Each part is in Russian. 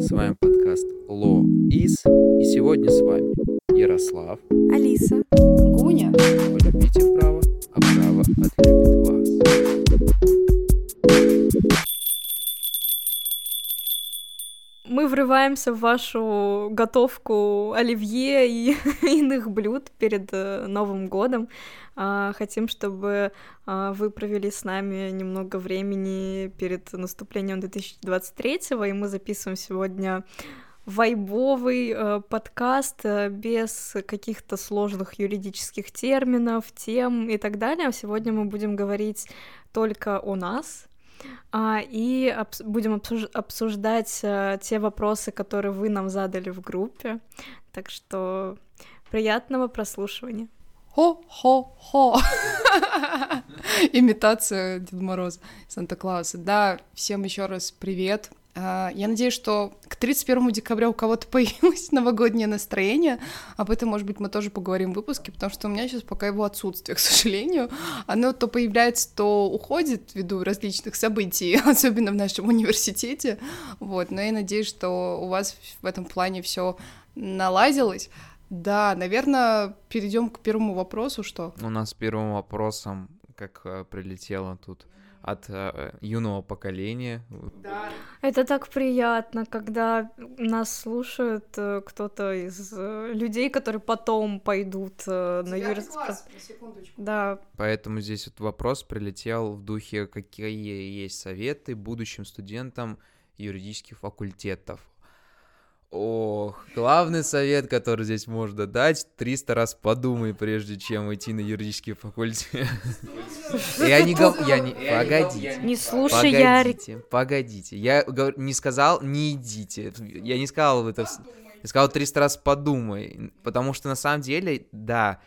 С вами подкаст Ло Из. И сегодня с вами Ярослав, Алиса, Гуня. полюбите право, а право отлюбит вас. Мы врываемся в вашу готовку оливье и иных блюд перед э, Новым годом. А, Хотим, чтобы а, вы провели с нами немного времени перед наступлением 2023 и мы записываем сегодня вайбовый э, подкаст э, без каких-то сложных юридических терминов, тем и так далее. Сегодня мы будем говорить только о нас, и обс- будем обсуж- обсуждать а, те вопросы, которые вы нам задали в группе. Так что приятного прослушивания. Хо-хо-хо. Имитация Деда Мороза, Санта-Клауса. Да, всем еще раз привет. А, Я надеюсь, что к 31 декабря у кого-то появилось новогоднее настроение. Об этом, может быть, мы тоже поговорим в выпуске, потому что у меня сейчас пока его отсутствие, к сожалению. Оно то появляется, то уходит ввиду различных событий, особенно в нашем университете. Вот, но я надеюсь, что у вас в этом плане все наладилось. Да, наверное, перейдем к первому вопросу, что У нас первым вопросом, как э, прилетело тут от э, юного поколения. Это так приятно, когда нас слушает э, кто-то из э, людей, которые потом пойдут э, на юриспруденцию. Да, Поэтому здесь вот вопрос прилетел в духе, какие есть советы будущим студентам юридических факультетов. Ох, главный совет, который здесь можно дать, 300 раз подумай, прежде чем идти на юридический факультет. Я не гов... Я не... Погодите. не слушай Ярик. Погодите, погодите. Я говорю- не сказал, не идите. Я не сказал это. Я сказал 300 раз подумай. Потому что на самом деле, да,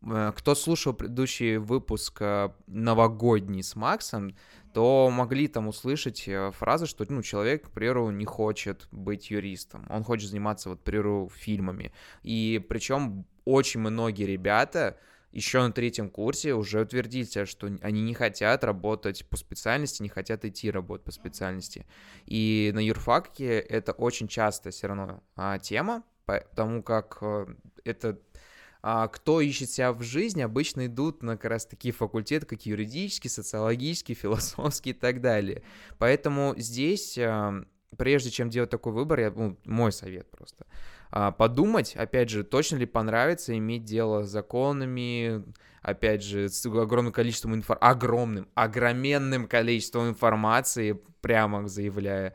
кто слушал предыдущий выпуск э, новогодний с Максом, то могли там услышать э, фразы, что ну, человек, к примеру, не хочет быть юристом. Он хочет заниматься, вот, к примеру, фильмами. И причем очень многие ребята еще на третьем курсе уже утвердили что они не хотят работать по специальности, не хотят идти работать по специальности. И на юрфаке это очень часто все равно а, тема, потому как э, это кто ищет себя в жизни, обычно идут на как раз такие факультеты, как юридический, социологический, философский и так далее. Поэтому здесь, а, прежде чем делать такой выбор, я, ну, мой совет просто, а, подумать, опять же, точно ли понравится иметь дело с законами, опять же, с огромным количеством инфор... огромным, огроменным количеством информации, прямо заявляя,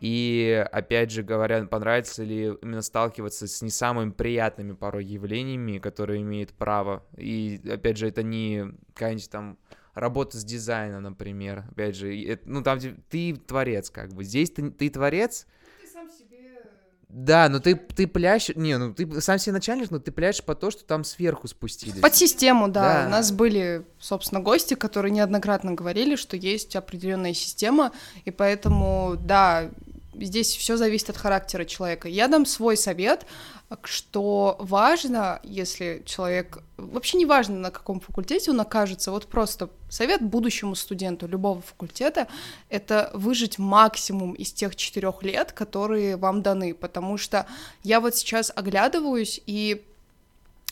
и, опять же говоря, понравится ли именно сталкиваться с не самыми приятными порой явлениями, которые имеет право. И, опять же, это не какая-нибудь там работа с дизайном, например. Опять же, это- ну там ты творец, как бы. Здесь ты, ты творец, да, но ты, ты пляшешь, не, ну ты сам себе начальник, но ты пляшешь по то, что там сверху спустились. под систему, да. Да. У нас были, собственно, гости, которые неоднократно говорили, что есть определенная система, и поэтому, да, здесь все зависит от характера человека. Я дам свой совет, что важно, если человек... Вообще не важно, на каком факультете он окажется, вот просто совет будущему студенту любого факультета — это выжить максимум из тех четырех лет, которые вам даны, потому что я вот сейчас оглядываюсь и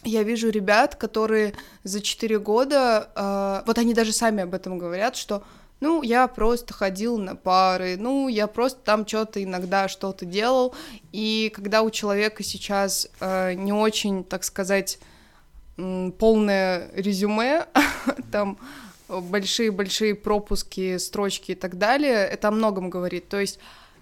я вижу ребят, которые за 4 года, э, вот они даже сами об этом говорят, что ну, я просто ходил на пары, ну, я просто там что-то иногда что-то делал, и когда у человека сейчас э, не очень, так сказать, полное резюме, там большие-большие пропуски, строчки и так далее, это о многом говорит. То есть,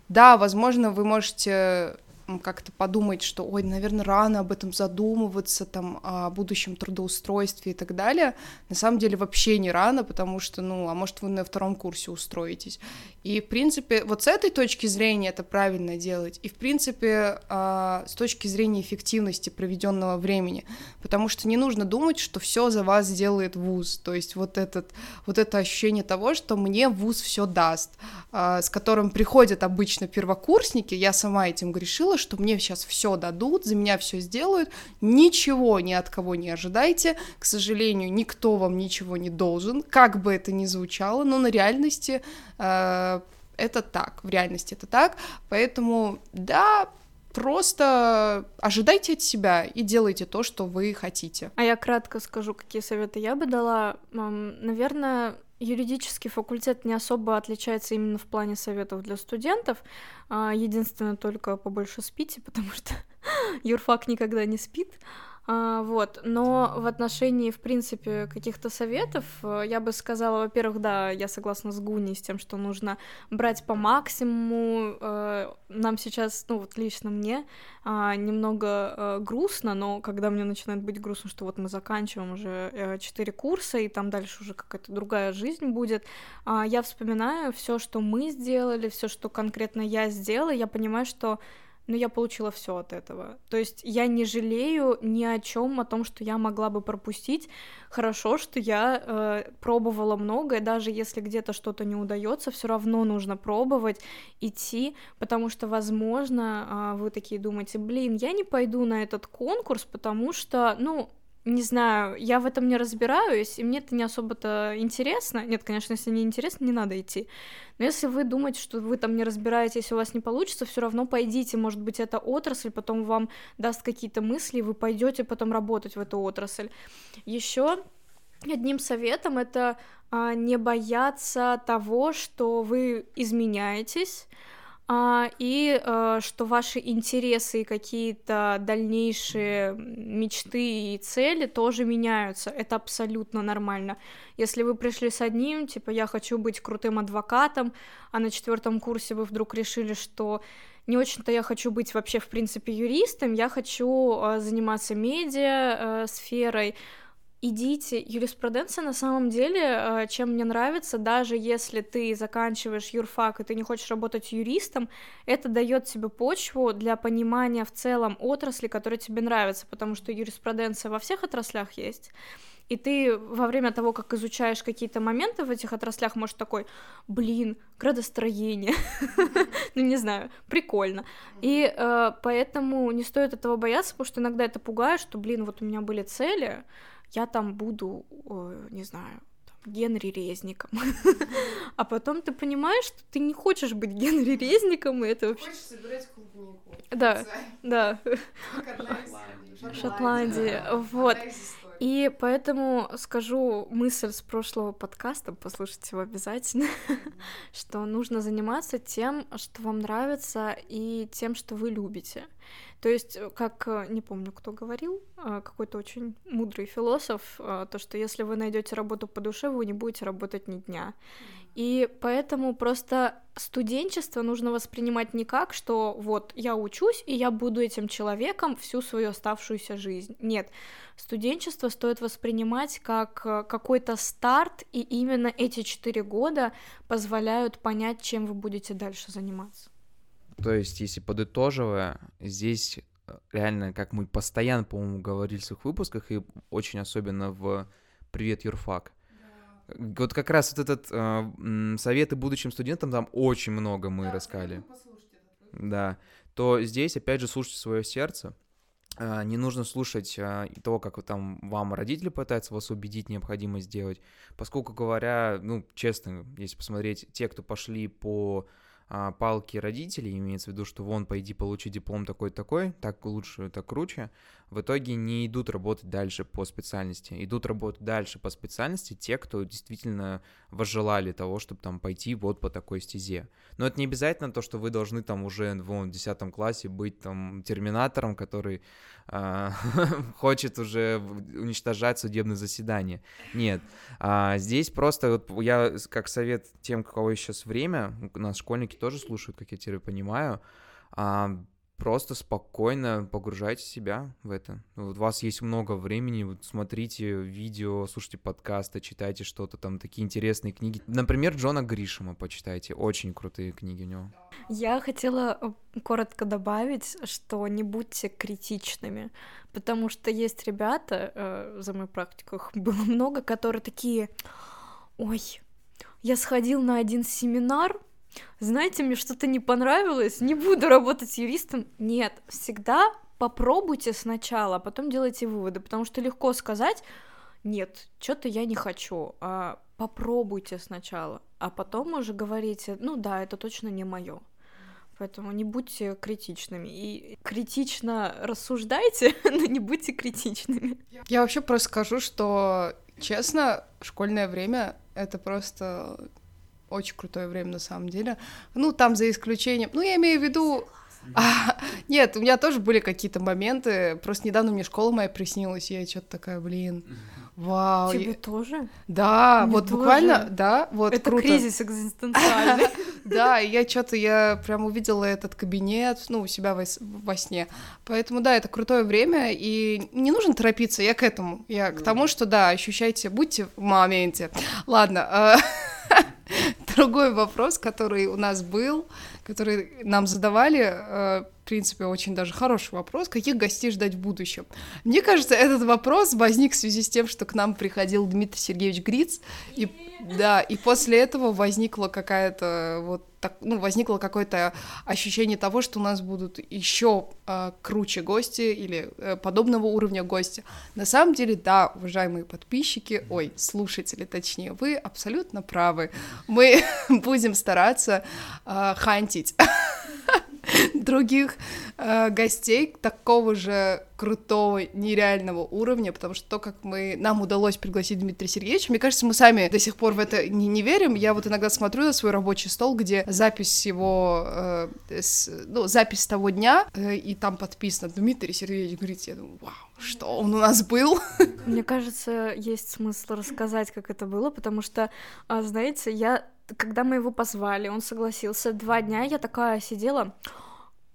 да, возможно, вы можете как-то подумать, что, ой, наверное, рано об этом задумываться, там, о будущем трудоустройстве и так далее. На самом деле вообще не рано, потому что, ну, а может, вы на втором курсе устроитесь. И, в принципе, вот с этой точки зрения это правильно делать. И, в принципе, а, с точки зрения эффективности проведенного времени. Потому что не нужно думать, что все за вас сделает вуз. То есть вот, этот, вот это ощущение того, что мне вуз все даст, а, с которым приходят обычно первокурсники. Я сама этим грешила, что мне сейчас все дадут, за меня все сделают. Ничего ни от кого не ожидайте. К сожалению, никто вам ничего не должен, как бы это ни звучало, но на реальности э, это так, в реальности это так, поэтому, да, просто ожидайте от себя и делайте то, что вы хотите. А я кратко скажу, какие советы я бы дала. Наверное, юридический факультет не особо отличается именно в плане советов для студентов. А, единственное, только побольше спите, потому что юрфак никогда не спит. А, вот, но в отношении, в принципе, каких-то советов, э, я бы сказала, во-первых, да, я согласна с Гуни с тем, что нужно брать по максимуму. Э, нам сейчас, ну вот лично мне, а, немного э, грустно, но когда мне начинает быть грустно, что вот мы заканчиваем уже четыре курса, и там дальше уже какая-то другая жизнь будет, а, я вспоминаю все, что мы сделали, все, что конкретно я сделала, я понимаю, что но я получила все от этого. То есть я не жалею ни о чем, о том, что я могла бы пропустить. Хорошо, что я э, пробовала многое, даже если где-то что-то не удается, все равно нужно пробовать, идти, потому что, возможно, э, вы такие думаете, блин, я не пойду на этот конкурс, потому что, ну, не знаю, я в этом не разбираюсь, и мне это не особо-то интересно. Нет, конечно, если не интересно, не надо идти. Но если вы думаете, что вы там не разбираетесь, у вас не получится, все равно пойдите. Может быть, эта отрасль потом вам даст какие-то мысли, и вы пойдете потом работать в эту отрасль. Еще одним советом это а, не бояться того, что вы изменяетесь и а, что ваши интересы и какие-то дальнейшие мечты и цели тоже меняются. Это абсолютно нормально. Если вы пришли с одним, типа я хочу быть крутым адвокатом, а на четвертом курсе вы вдруг решили, что не очень-то я хочу быть вообще в принципе юристом, я хочу а, заниматься медиа а, сферой, идите. Юриспруденция на самом деле, э, чем мне нравится, даже если ты заканчиваешь юрфак и ты не хочешь работать юристом, это дает тебе почву для понимания в целом отрасли, которая тебе нравится, потому что юриспруденция во всех отраслях есть. И ты во время того, как изучаешь какие-то моменты в этих отраслях, можешь такой, блин, градостроение, ну не знаю, прикольно. И э, поэтому не стоит этого бояться, потому что иногда это пугает, что, блин, вот у меня были цели, я там буду, не знаю, Генри Резником. а потом ты понимаешь, что ты не хочешь быть Генри Резником, и это вообще... Хочешь собирать клубнику. Да, да. Шотландии. Вот. И поэтому скажу мысль с прошлого подкаста, послушайте его обязательно, что нужно заниматься тем, что вам нравится, и тем, что вы любите. То есть, э, как, э, не помню, кто говорил, а, какой-то очень мудрый философ, а, то, что если вы найдете работу по душе, вы не будете работать ни дня. И поэтому просто студенчество нужно воспринимать не как, что вот я учусь, и я буду этим человеком всю свою оставшуюся жизнь. Нет, студенчество стоит воспринимать как э, какой-то старт, и именно эти четыре года позволяют понять, чем вы будете дальше заниматься. То есть, если подытоживая, здесь э, реально, как мы постоянно, по-моему, говорили в своих выпусках, и очень особенно в «Привет, Юрфак», вот как раз вот этот э, советы будущим студентам там очень много мы да, рассказали. Да, то здесь опять же слушайте свое сердце. Э, не нужно слушать э, того, как там вам родители пытаются вас убедить необходимость сделать, поскольку говоря, ну честно, если посмотреть, те, кто пошли по а, палки родителей, имеется в виду, что вон, пойди получи диплом такой-такой, так лучше, так круче, в итоге не идут работать дальше по специальности. Идут работать дальше по специальности те, кто действительно возжелали того, чтобы там пойти вот по такой стезе. Но это не обязательно то, что вы должны там уже в 10 классе быть там терминатором, который э, хочет уже уничтожать судебное заседание. Нет. А, здесь просто вот я как совет тем, у кого сейчас время, у нас школьники тоже слушают, как я теперь понимаю, а, просто спокойно погружайте себя в это. Вот у вас есть много времени, вот смотрите видео, слушайте подкасты, читайте что-то там, такие интересные книги. Например, Джона Гришема почитайте, очень крутые книги у него. Я хотела э, коротко добавить, что не будьте критичными, потому что есть ребята, э, за мою практику их было много, которые такие, ой, я сходил на один семинар, знаете, мне что-то не понравилось, не буду работать юристом. Нет, всегда попробуйте сначала, а потом делайте выводы, потому что легко сказать, нет, что-то я не хочу, а попробуйте сначала, а потом уже говорите, ну да, это точно не мое. Поэтому не будьте критичными. И критично рассуждайте, но не будьте критичными. Я вообще просто скажу, что, честно, школьное время — это просто очень крутое время на самом деле. Ну, там за исключением... Ну, я имею в виду... А, нет, у меня тоже были какие-то моменты. Просто недавно мне школа моя приснилась, и я что-то такая, блин, вау. Тебе я- тоже? Да, Мне вот тоже. буквально, да, вот Это круто. кризис экзистенциальный. Да, и я что-то, я прям увидела этот кабинет, ну, у себя во, во сне. Поэтому, да, это крутое время, и не нужно торопиться, я к этому. Я к тому, что, да, ощущайте, будьте в моменте. Ладно, э, другой вопрос, который у нас был, который нам задавали, э, в принципе, очень даже хороший вопрос. Каких гостей ждать в будущем? Мне кажется, этот вопрос возник в связи с тем, что к нам приходил Дмитрий Сергеевич Гриц, и да, и после этого возникла какая-то вот так, ну, возникло какое-то ощущение того, что у нас будут еще круче гости или э, подобного уровня гости. На самом деле, да, уважаемые подписчики, ой, слушатели, точнее, вы абсолютно правы. Мы будем стараться э, хантить других э, гостей такого же крутого, нереального уровня, потому что то, как мы, нам удалось пригласить Дмитрия Сергеевича, мне кажется, мы сами до сих пор в это не, не верим. Я вот иногда смотрю на свой рабочий стол, где запись его, э, с- ну, запись того дня, э, и там подписано Дмитрий Сергеевич говорит, я думаю, вау, что он у нас был? Мне кажется, есть смысл рассказать, как это было, потому что, а, знаете, я, когда мы его позвали, он согласился, два дня я такая сидела,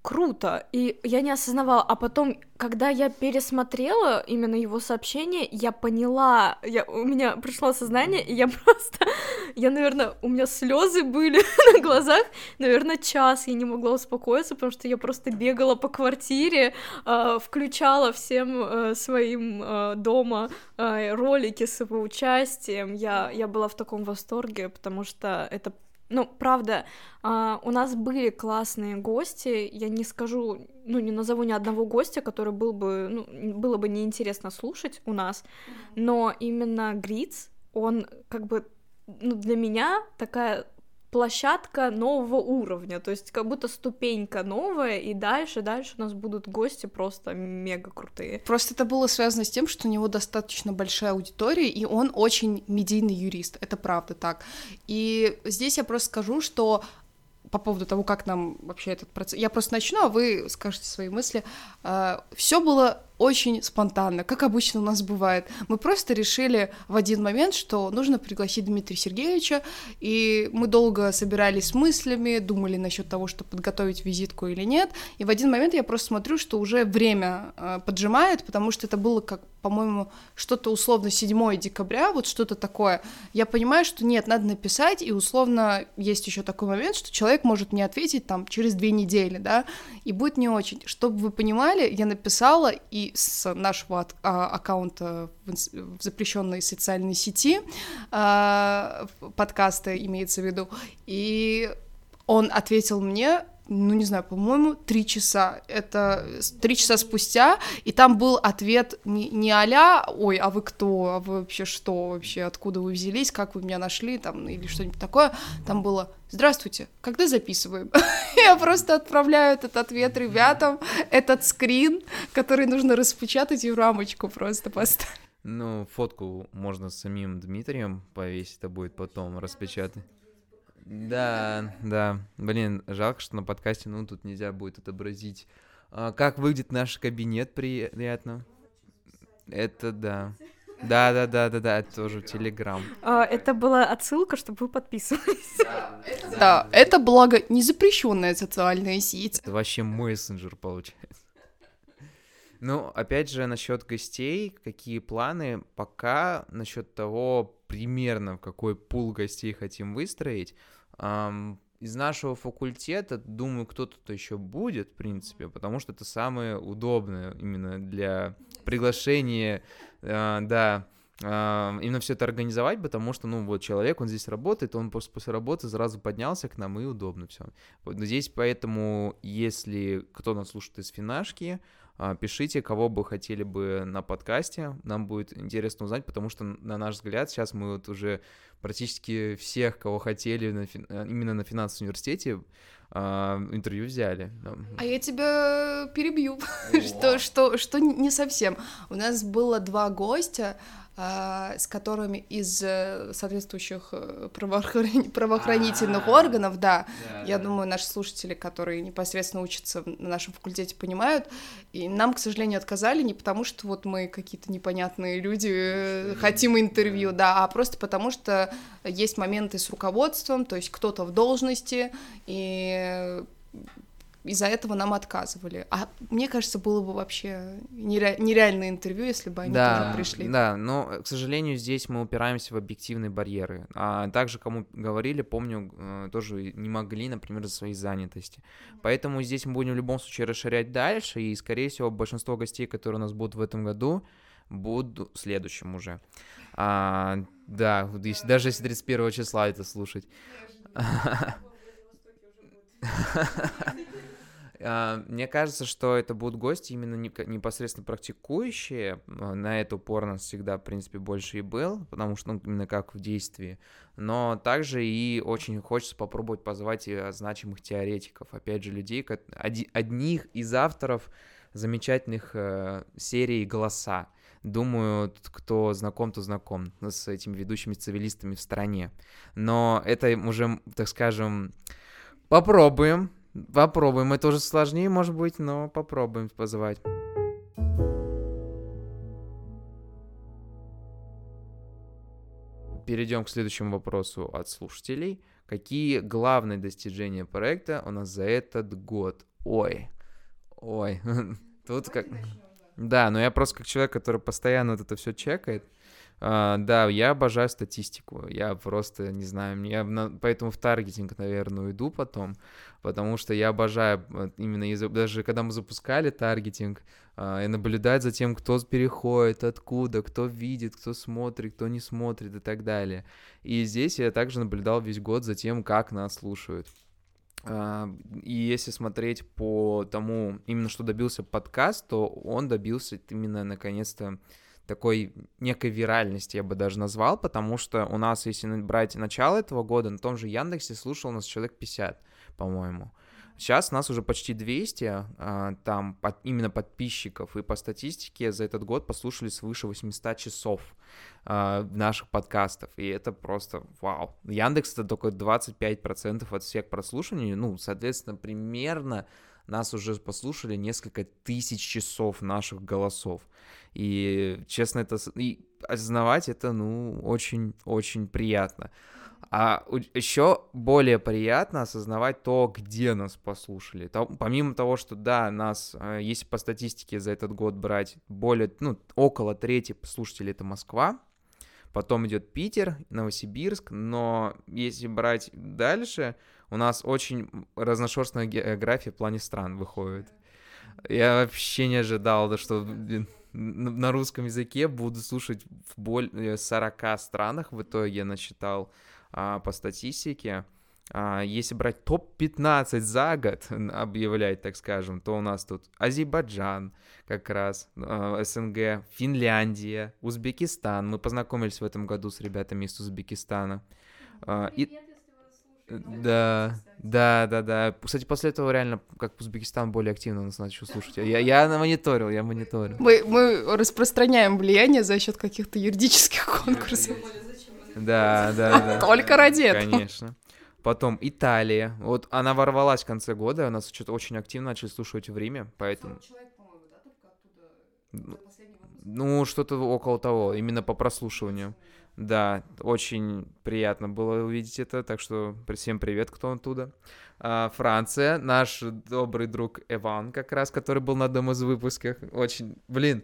круто, и я не осознавала, а потом, когда я пересмотрела именно его сообщение, я поняла, я, у меня пришло осознание, и я просто, я, наверное, у меня слезы были на глазах, наверное, час я не могла успокоиться, потому что я просто бегала по квартире, э, включала всем э, своим э, дома э, ролики с его участием. Я, я была в таком восторге, потому что это ну, правда, а, у нас были классные гости. Я не скажу, ну, не назову ни одного гостя, который был бы, ну, было бы неинтересно слушать у нас. Но именно Гриц, он как бы, ну, для меня такая площадка нового уровня, то есть как будто ступенька новая, и дальше, дальше у нас будут гости просто мега крутые. Просто это было связано с тем, что у него достаточно большая аудитория, и он очень медийный юрист. Это правда так. И здесь я просто скажу, что по поводу того, как нам вообще этот процесс... Я просто начну, а вы скажете свои мысли. Все было очень спонтанно, как обычно у нас бывает. Мы просто решили в один момент, что нужно пригласить Дмитрия Сергеевича, и мы долго собирались с мыслями, думали насчет того, что подготовить визитку или нет, и в один момент я просто смотрю, что уже время э, поджимает, потому что это было как, по-моему, что-то условно 7 декабря, вот что-то такое. Я понимаю, что нет, надо написать, и условно есть еще такой момент, что человек может мне ответить там через две недели, да, и будет не очень. Чтобы вы понимали, я написала, и с нашего а, аккаунта в запрещенной социальной сети. А, подкаста имеется в виду, и он ответил мне, ну не знаю, по-моему, три часа. Это три часа спустя, и там был ответ не, не а ой, а вы кто, а вы вообще что, вообще, откуда вы взялись, как вы меня нашли, там, или что-нибудь такое. Там было, здравствуйте, когда записываем? Я просто отправляю этот ответ ребятам, этот скрин, который нужно распечатать и в рамочку просто поставить. Ну, фотку можно с самим Дмитрием повесить, это будет потом распечатать. Да, да. Блин, жалко, что на подкасте, ну, тут нельзя будет отобразить. А, как выглядит наш кабинет, приятно. Это да. Да, да, да, да, да, это тоже Телеграм. А, это была отсылка, чтобы вы подписывались. Да, это благо не запрещенная социальная сеть. Это вообще мессенджер получается. Ну, опять же, насчет гостей, какие планы пока насчет того, примерно в какой пул гостей хотим выстроить. Из нашего факультета, думаю, кто-то еще будет, в принципе, потому что это самое удобное именно для приглашения, а, да, именно все это организовать, потому что, ну, вот человек, он здесь работает, он просто после работы сразу поднялся к нам, и удобно все. Вот здесь поэтому, если кто нас слушает из финашки, А, пишите, кого бы хотели бы на подкасте, нам будет интересно узнать, потому что, на наш взгляд, сейчас мы вот уже практически всех, кого хотели на, э, именно на финансовом университете, а, интервью взяли. А я тебя перебью, что, что, что не совсем. У нас было два гостя, а, с которыми из э, соответствующих э, правоохран... правоохранительных А-а-а. органов, да, я думаю, наши слушатели, которые непосредственно учатся на нашем факультете, понимают, и нам, к сожалению, отказали не потому, что вот мы какие-то непонятные люди, хотим интервью, да, а просто потому, что есть моменты с руководством, то есть кто-то в должности, и из-за этого нам отказывали. А мне кажется, было бы вообще нере- нереальное интервью, если бы они да, тоже пришли. Да, но, к сожалению, здесь мы упираемся в объективные барьеры. А также, кому говорили, помню, э, тоже не могли, например, за своей занятости. Поэтому здесь мы будем в любом случае расширять дальше, и, скорее всего, большинство гостей, которые у нас будут в этом году, будут в следующем уже. А, да, если, даже если 31 числа это слушать. А, мне кажется, что это будут гости именно непосредственно практикующие. А, на это упор у нас всегда, в принципе, больше и был, потому что, ну, именно как в действии. Но также и очень хочется попробовать позвать и значимых теоретиков. Опять же, людей, одних из авторов замечательных э, серий «Голоса». Думаю, кто знаком, то знаком с этими ведущими цивилистами в стране. Но это уже, так скажем, попробуем Попробуем. Это уже сложнее, может быть, но попробуем позвать. Перейдем к следующему вопросу от слушателей. Какие главные достижения проекта у нас за этот год? Ой, ой, тут как... Да, но я просто как человек, который постоянно вот это все чекает, Uh, да, я обожаю статистику. Я просто не знаю, я на, поэтому в таргетинг, наверное, уйду потом, потому что я обожаю именно из даже когда мы запускали таргетинг, uh, и наблюдать за тем, кто переходит, откуда, кто видит, кто смотрит, кто не смотрит и так далее. И здесь я также наблюдал весь год за тем, как нас слушают. Uh, и если смотреть по тому, именно что добился подкаст, то он добился именно наконец-то такой некой виральности, я бы даже назвал, потому что у нас, если брать начало этого года, на том же Яндексе слушал нас человек 50, по-моему. Сейчас нас уже почти 200, а, там под, именно подписчиков, и по статистике за этот год послушали свыше 800 часов а, наших подкастов, и это просто вау. Яндекс это только 25% от всех прослушиваний, ну, соответственно, примерно нас уже послушали несколько тысяч часов наших голосов. И, честно, это... И осознавать это, ну, очень-очень приятно. А еще более приятно осознавать то, где нас послушали. То, помимо того, что, да, нас, э, если по статистике за этот год брать, более, ну, около трети слушателей это Москва, потом идет Питер, Новосибирск, но если брать дальше, у нас очень разношерстная география в плане стран выходит. Я вообще не ожидал, да, что на русском языке буду слушать в более 40 странах, в итоге я насчитал по статистике. А, если брать топ-15 за год, объявлять, так скажем, то у нас тут Азербайджан как раз, а, СНГ, Финляндия, Узбекистан. Мы познакомились в этом году с ребятами из Узбекистана. А, и... Да, да, да, да. Кстати, после этого реально, как Узбекистан более активно нас начал слушать. Я, я мониторил, я мониторил. Мы, мы распространяем влияние за счет каких-то юридических конкурсов. Да, да, да. Только ради этого. Конечно. Потом Италия. Вот она ворвалась в конце года, у нас что-то очень активно начали слушать в Риме, поэтому... Ну, что-то около того, именно по прослушиванию. Да, очень приятно было увидеть это, так что всем привет, кто оттуда. А, Франция, наш добрый друг Эван, как раз, который был на одном из выпусков. Очень, блин,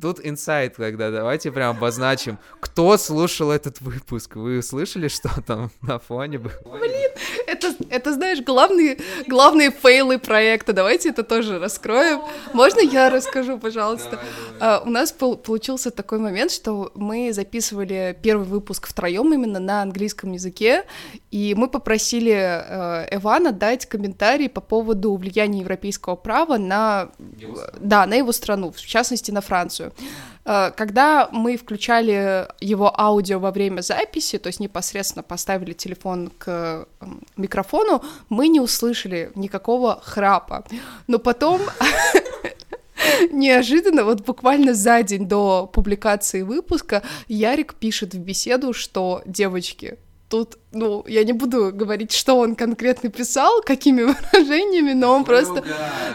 тут инсайт тогда, давайте прям обозначим, кто слушал этот выпуск. Вы слышали, что там на фоне было? Блин, это, это знаешь, главные, главные фейлы проекта. Давайте это тоже раскроем. Можно я расскажу, пожалуйста? А, у нас пол- получился такой момент, что мы записывали первый выпуск втроем именно на английском языке, и мы попросили э, Эвана дать комментарий по поводу влияния европейского права на, да, на его страну, в частности на Францию. Э, Когда мы включали его аудио во время записи, то есть непосредственно поставили телефон к м, микрофону, мы не услышали никакого храпа. Но потом неожиданно, вот буквально за день до публикации выпуска, Ярик пишет в беседу, что девочки, тут, ну, я не буду говорить, что он конкретно писал, какими выражениями, но он просто,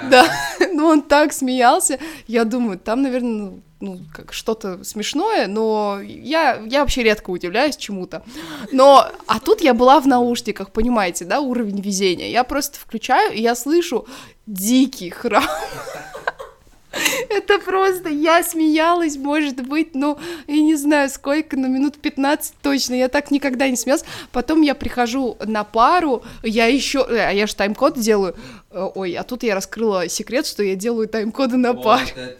да, ну он так смеялся, я думаю, там, наверное, ну, ну, как что-то смешное, но я, я вообще редко удивляюсь чему-то. Но, а тут я была в наушниках, понимаете, да, уровень везения. Я просто включаю, и я слышу дикий храп. Это просто, я смеялась, может быть, ну, я не знаю сколько, но минут 15 точно, я так никогда не смеялась. Потом я прихожу на пару, я еще, а я же тайм-код делаю, Э, ой, а тут я раскрыла секрет, что я делаю тайм-коды на паре.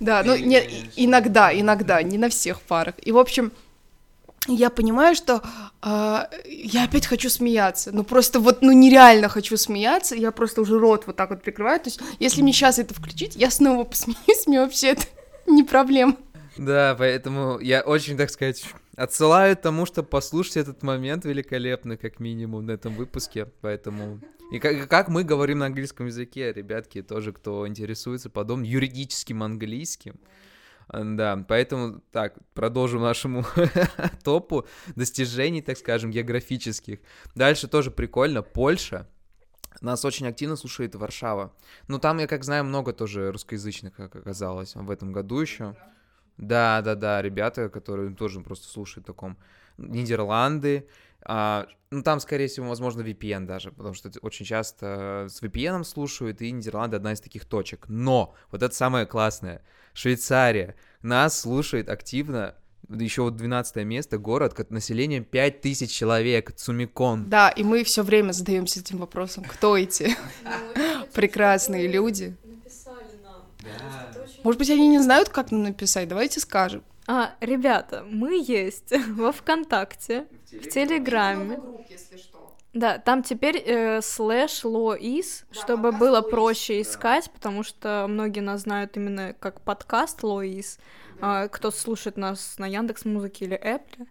Да, ну, не, иногда, иногда, не на всех парах. И, в общем, я понимаю, что а, я опять хочу смеяться. Ну, просто вот, ну, нереально хочу смеяться. Я просто уже рот вот так вот прикрываю. То есть, если мне сейчас это включить, я снова посмеюсь, мне вообще это не проблема. Да, поэтому я очень, так сказать, отсылаю тому, что послушайте этот момент великолепный, как минимум, на этом выпуске. Поэтому... И как, как мы говорим на английском языке, ребятки, тоже, кто интересуется подобным юридическим английским. Да, поэтому так, продолжим нашему топу достижений, так скажем, географических. Дальше тоже прикольно, Польша. Нас очень активно слушает Варшава. Ну, там, я как знаю, много тоже русскоязычных, как оказалось, в этом году еще. Да, да, да, ребята, которые тоже просто слушают таком. Нидерланды. А, ну, там, скорее всего, возможно, VPN даже, потому что очень часто с VPN слушают, и Нидерланды одна из таких точек. Но, вот это самое классное, Швейцария нас слушает активно, еще вот 12 место, город, как населением 5000 человек, Цумикон. Да, и мы все время задаемся этим вопросом, кто эти прекрасные люди. Может быть, они не знают, как нам написать, давайте скажем. А, ребята, мы есть во ВКонтакте, в Телеграме. Да, там теперь э, слэш лоис, чтобы было проще искать, потому что многие нас знают именно как подкаст лоис, а, кто слушает нас на Яндекс Музыке или Apple.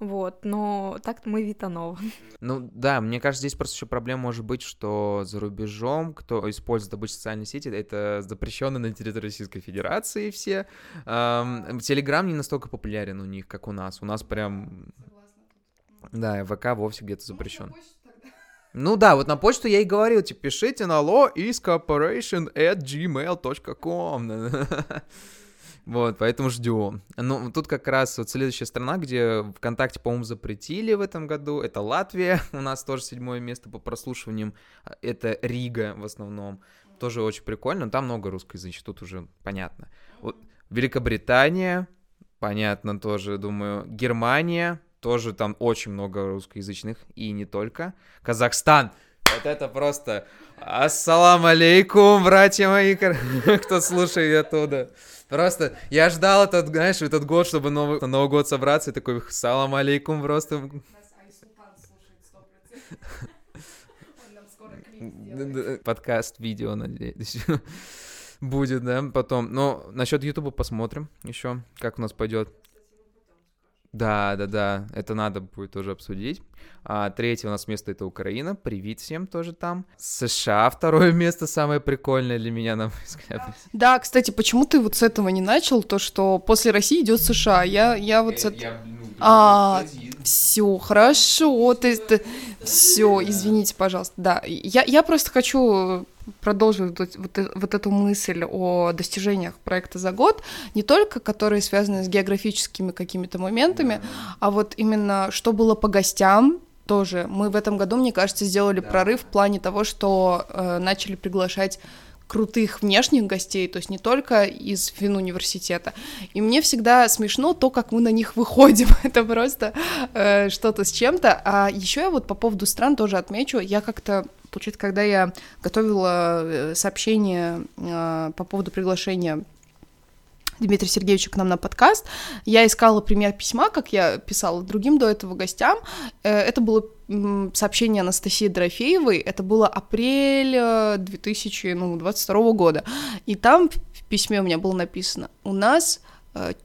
Вот, но так мы Витанова. Ну да, мне кажется, здесь просто еще проблема может быть, что за рубежом, кто использует обычно социальные сети, это запрещено на территории Российской Федерации все. Телеграм не настолько популярен у них, как у нас. У нас прям... Да, ВК вовсе где-то запрещен. Ну да, вот на почту я и говорил, типа, пишите на loiscorporation at gmail.com. Вот, поэтому ждем. Ну, тут как раз вот следующая страна, где ВКонтакте, по-моему, запретили в этом году, это Латвия, у нас тоже седьмое место по прослушиваниям, это Рига в основном, тоже очень прикольно, там много русскоязычных, тут уже понятно. Вот, Великобритания, понятно тоже, думаю, Германия, тоже там очень много русскоязычных, и не только. Казахстан, вот это просто ассалам алейкум, братья мои, кто слушает оттуда. Просто я ждал этот, знаешь, этот год, чтобы Новый, Новый год собраться, и такой, салам алейкум, просто... Подкаст, видео, надеюсь, будет, да, потом. Но насчет Ютуба посмотрим еще, как у нас пойдет. Да, да, да, это надо будет тоже обсудить. А, третье у нас место это Украина, привет всем тоже там. США второе место самое прикольное для меня, на мой взгляд. Да, кстати, почему ты вот с этого не начал, то что после России идет США? Я, я вот с этого... А, все, хорошо, ты, ты... все, извините, пожалуйста, да, я, я просто хочу продолжить вот, вот, вот эту мысль о достижениях проекта за год, не только которые связаны с географическими какими-то моментами, а вот именно что было по гостям, тоже. Мы в этом году, мне кажется, сделали да. прорыв в плане того, что э, начали приглашать крутых внешних гостей, то есть не только из финуниверситета. И мне всегда смешно то, как мы на них выходим. Это просто э, что-то с чем-то. А еще я вот по поводу стран тоже отмечу, я как-то Получается, когда я готовила э, сообщение э, по поводу приглашения Дмитрия Сергеевича к нам на подкаст. Я искала пример письма, как я писала другим до этого гостям. Э, это было сообщение Анастасии Дорофеевой, это было апрель 2022 ну, года. И там в письме у меня было написано, у нас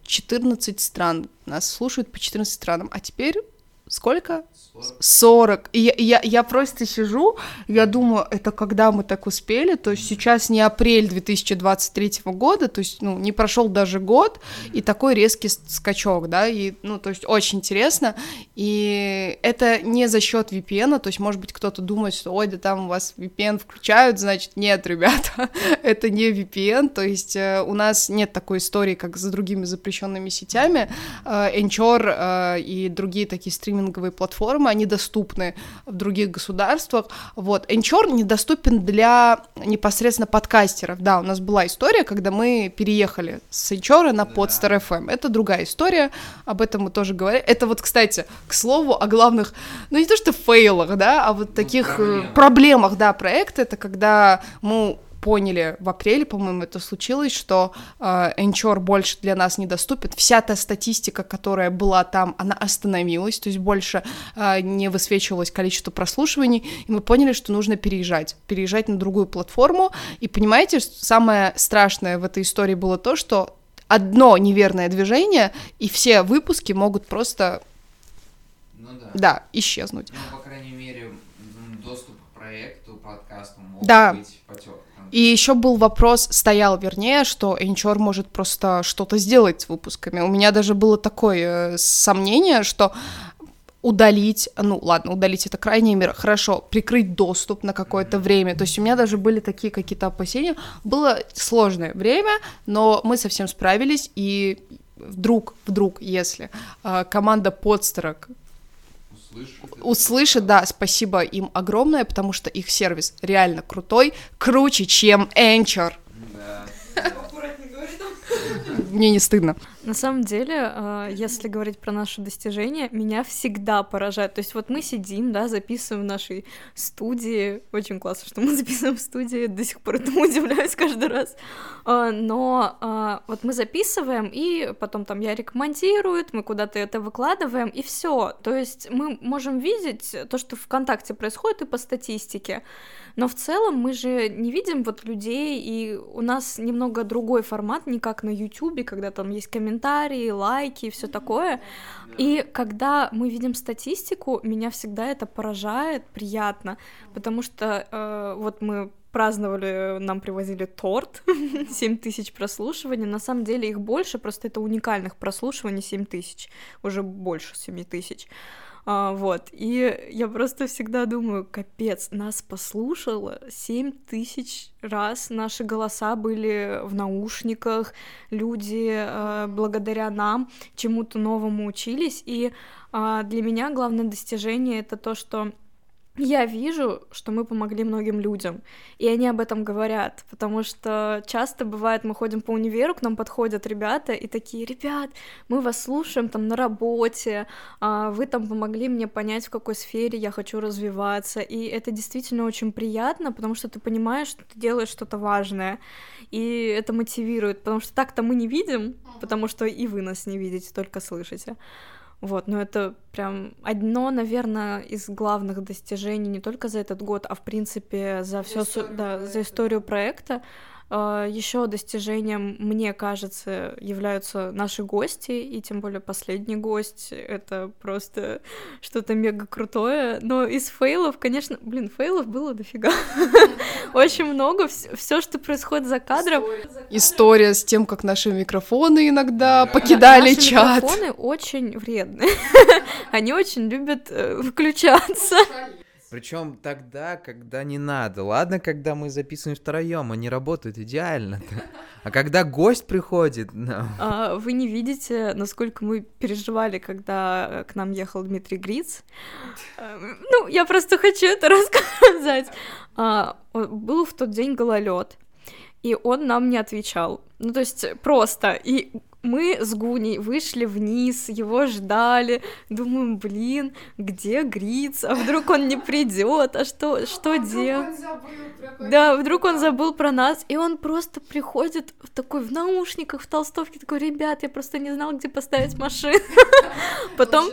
14 стран, нас слушают по 14 странам, а теперь сколько? 40. И я, я, я просто сижу, я думаю, это когда мы так успели, то есть сейчас не апрель 2023 года, то есть, ну, не прошел даже год, и такой резкий скачок, да, и, ну, то есть очень интересно, и это не за счет VPN, то есть, может быть, кто-то думает, что, ой, да там у вас VPN включают, значит, нет, ребята, это не VPN, то есть э, у нас нет такой истории, как за другими запрещенными сетями, э, Anchor э, и другие такие стриминговые платформы, платформы, они доступны в других государствах. Вот. Anchor недоступен для непосредственно подкастеров. Да, у нас была история, когда мы переехали с Anchor на Podster FM. Это другая история, об этом мы тоже говорили. Это вот, кстати, к слову о главных, ну не то что фейлах, да, а вот ну, таких ну, проблемах, да, проекта. Это когда мы поняли в апреле, по-моему, это случилось, что э, Anchor больше для нас недоступен. Вся та статистика, которая была там, она остановилась, то есть больше э, не высвечивалось количество прослушиваний, и мы поняли, что нужно переезжать, переезжать на другую платформу. И понимаете, самое страшное в этой истории было то, что одно неверное движение, и все выпуски могут просто ну, да. да, исчезнуть. Ну, по крайней мере, доступ к проекту, подкасту мог да. быть потек. И еще был вопрос, стоял вернее, что Anchor может просто что-то сделать с выпусками. У меня даже было такое э, сомнение, что удалить, ну ладно, удалить это крайняя мера, хорошо, прикрыть доступ на какое-то время. То есть у меня даже были такие какие-то опасения. Было сложное время, но мы совсем справились, и вдруг, вдруг, если э, команда подстерок услышит, да, спасибо им огромное, потому что их сервис реально крутой, круче, чем Anchor. Да мне не стыдно. На самом деле, а, если говорить про наши достижения, меня всегда поражает. То есть вот мы сидим, да, записываем в нашей студии. Очень классно, что мы записываем в студии. До сих пор этому удивляюсь каждый раз. А, но а, вот мы записываем, и потом там Ярик монтирует, мы куда-то это выкладываем, и все. То есть мы можем видеть то, что ВКонтакте происходит и по статистике. Но в целом мы же не видим вот людей, и у нас немного другой формат, не как на YouTube, когда там есть комментарии, лайки и все такое. И когда мы видим статистику, меня всегда это поражает, приятно, потому что э, вот мы праздновали, нам привозили торт, 7 тысяч прослушиваний, на самом деле их больше, просто это уникальных прослушиваний 7 тысяч, уже больше 7 тысяч. А, вот, и я просто всегда думаю, капец, нас послушало 7 тысяч раз, наши голоса были в наушниках, люди а, благодаря нам чему-то новому учились, и а, для меня главное достижение это то, что я вижу, что мы помогли многим людям, и они об этом говорят, потому что часто бывает, мы ходим по универу, к нам подходят ребята и такие, ребят, мы вас слушаем там на работе, а вы там помогли мне понять, в какой сфере я хочу развиваться, и это действительно очень приятно, потому что ты понимаешь, что ты делаешь что-то важное, и это мотивирует, потому что так-то мы не видим, потому что и вы нас не видите, только слышите. Вот, но это прям одно, наверное, из главных достижений не только за этот год, а в принципе за все, да, за историю проекта. А, Еще достижением, мне кажется, являются наши гости, и тем более последний гость. Это просто что-то мега крутое. Но из фейлов, конечно, блин, фейлов было дофига. Очень много. Все, что происходит за кадром. История с тем, как наши микрофоны иногда покидали чат. Микрофоны очень вредные. Они очень любят э, включаться. Причем тогда, когда не надо. Ладно, когда мы записываем втроем, они работают идеально. А когда гость приходит... No. А, вы не видите, насколько мы переживали, когда к нам ехал Дмитрий Гриц. А, ну, я просто хочу это рассказать. А, был в тот день гололед. и он нам не отвечал. Ну, то есть просто. И мы с Гуней вышли вниз, его ждали, думаем, блин, где Гриц, а вдруг он не придет, а что, что делать? Да, вдруг он забыл про нас, и он просто приходит в такой в наушниках, в толстовке, такой, ребят, я просто не знал, где поставить машину. Потом...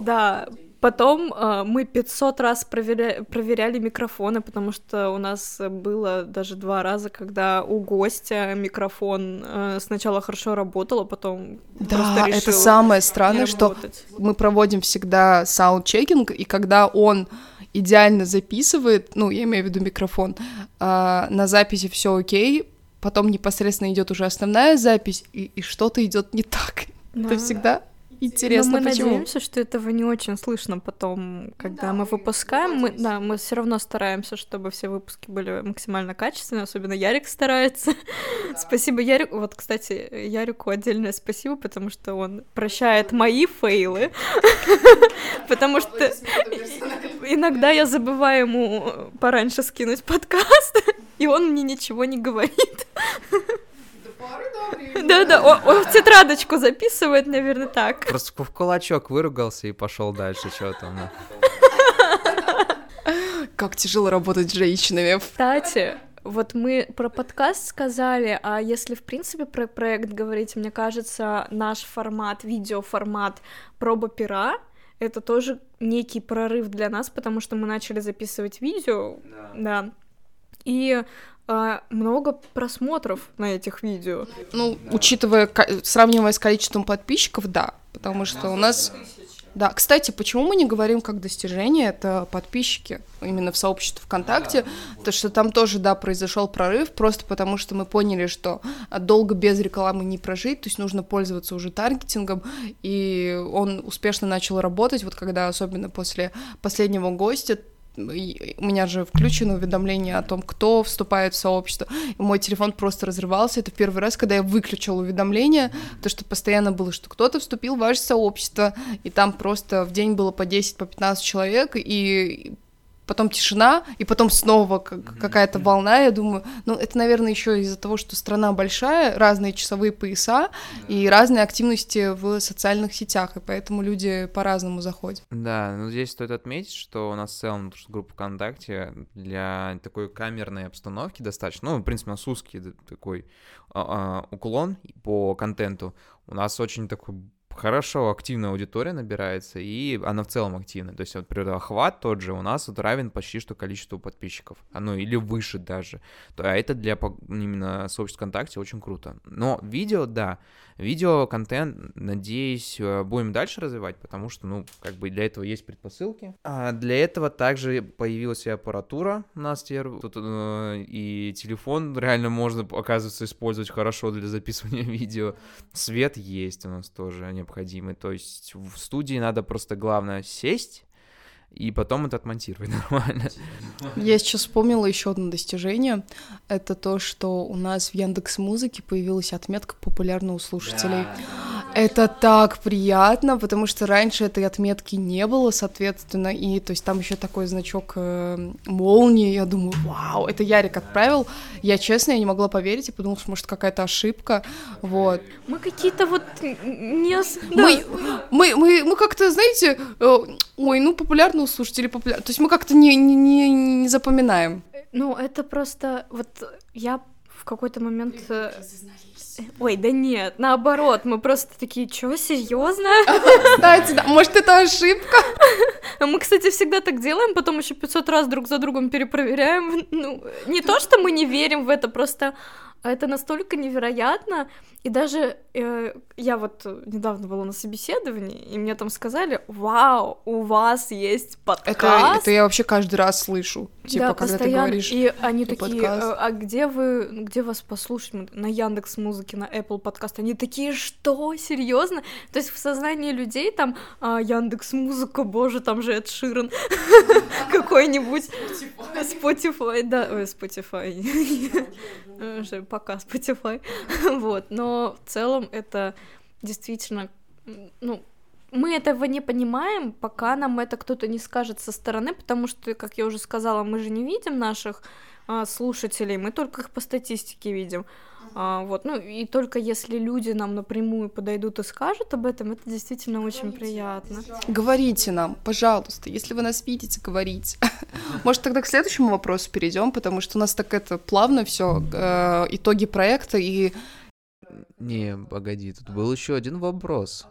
Да, Потом э, мы 500 раз проверя... проверяли микрофоны, потому что у нас было даже два раза, когда у гостя микрофон э, сначала хорошо работал, а потом да, это самое странное, что мы проводим всегда саундчекинг, и когда он идеально записывает, ну, я имею в виду микрофон, э, на записи все окей, потом непосредственно идет уже основная запись, и, и что-то идет не так. Да. Это всегда Интересно, Но мы почему? надеемся, что этого не очень слышно потом, когда да, мы выпускаем. Мы, да, мы все равно стараемся, чтобы все выпуски были максимально качественные, особенно Ярик старается. Да. Спасибо Ярику. Вот, кстати, Ярику отдельное спасибо, потому что он прощает мои фейлы, потому что иногда я забываю ему пораньше скинуть подкаст, и он мне ничего не говорит. Да-да, он в тетрадочку записывает, наверное, так. Просто в кулачок выругался и пошел дальше, что там. Как тяжело работать с женщинами. Кстати, вот мы про подкаст сказали, а если в принципе про проект говорить, мне кажется, наш формат, видеоформат проба пера, это тоже некий прорыв для нас, потому что мы начали записывать видео, да. да. И а, много просмотров на этих видео. Ну, учитывая, сравнивая с количеством подписчиков, да, потому что у нас... Да, кстати, почему мы не говорим как достижение, это подписчики именно в сообществе ВКонтакте, то что там тоже, да, произошел прорыв, просто потому что мы поняли, что долго без рекламы не прожить, то есть нужно пользоваться уже таргетингом, и он успешно начал работать, вот когда особенно после последнего гостя, у меня же включено уведомление о том, кто вступает в сообщество. И мой телефон просто разрывался. Это первый раз, когда я выключила уведомление, то что постоянно было, что кто-то вступил в ваше сообщество, и там просто в день было по 10, по 15 человек, и потом тишина, и потом снова какая-то волна, я думаю, ну, это, наверное, еще из-за того, что страна большая, разные часовые пояса и разные активности в социальных сетях, и поэтому люди по-разному заходят. Да, ну, здесь стоит отметить, что у нас в целом группа ВКонтакте для такой камерной обстановки достаточно, ну, в принципе, у нас узкий такой а, а, уклон по контенту, у нас очень такой хорошо активная аудитория набирается, и она в целом активная. То есть, вот, например, охват тот же у нас вот равен почти что количеству подписчиков. Ну, или выше даже. А это для именно сообщества ВКонтакте очень круто. Но видео, да, видео, контент, надеюсь, э, будем дальше развивать, потому что, ну, как бы для этого есть предпосылки. А для этого также появилась и аппаратура у нас теперь, тут, э, и телефон реально можно, оказывается, использовать хорошо для записывания видео. Свет есть у нас тоже необходимый, то есть в студии надо просто, главное, сесть, и потом это отмонтировать нормально. Я сейчас вспомнила еще одно достижение. Это то, что у нас в Яндекс Музыке появилась отметка популярна у слушателей. Да. Это так приятно, потому что раньше этой отметки не было, соответственно, и то есть там еще такой значок э, молнии. Я думаю, вау, это Ярик отправил. Я честно, я не могла поверить, я подумала, что может какая-то ошибка, вот. Мы какие-то вот не... Мы, мы, мы, мы как-то, знаете, э, ой, ну популярно у слушателей популярно, то есть мы как-то не, не, не, не запоминаем. Ну это просто вот я в какой-то момент Ой, да нет, наоборот, мы просто такие, чё, серьезно? Кстати, да, может, это ошибка? Мы, кстати, всегда так делаем, потом еще 500 раз друг за другом перепроверяем. Ну, не то, что мы не верим в это, просто это настолько невероятно, и даже э, я вот недавно была на собеседовании, и мне там сказали, вау, у вас есть подкаст. Это, это я вообще каждый раз слышу, типа, да, когда постоянно. ты говоришь. И они такие, подкаст. а где вы, где вас послушать? На Яндекс Музыке, на Apple подкаст. Они такие, что, серьезно? То есть в сознании людей там а, Яндекс Музыка, боже, там же Эд Ширен какой-нибудь. Spotify, да, ой, Spotify. Пока Spotify. Вот, но в целом это действительно, ну, мы этого не понимаем, пока нам это кто-то не скажет со стороны, потому что, как я уже сказала, мы же не видим наших а, слушателей, мы только их по статистике видим. А, вот, ну и только если люди нам напрямую подойдут и скажут об этом, это действительно очень приятно. Говорите нам, пожалуйста, если вы нас видите, говорите. Может, тогда к следующему вопросу перейдем, потому что у нас так это плавно все э, итоги проекта и. Не, погоди, тут был еще один вопрос.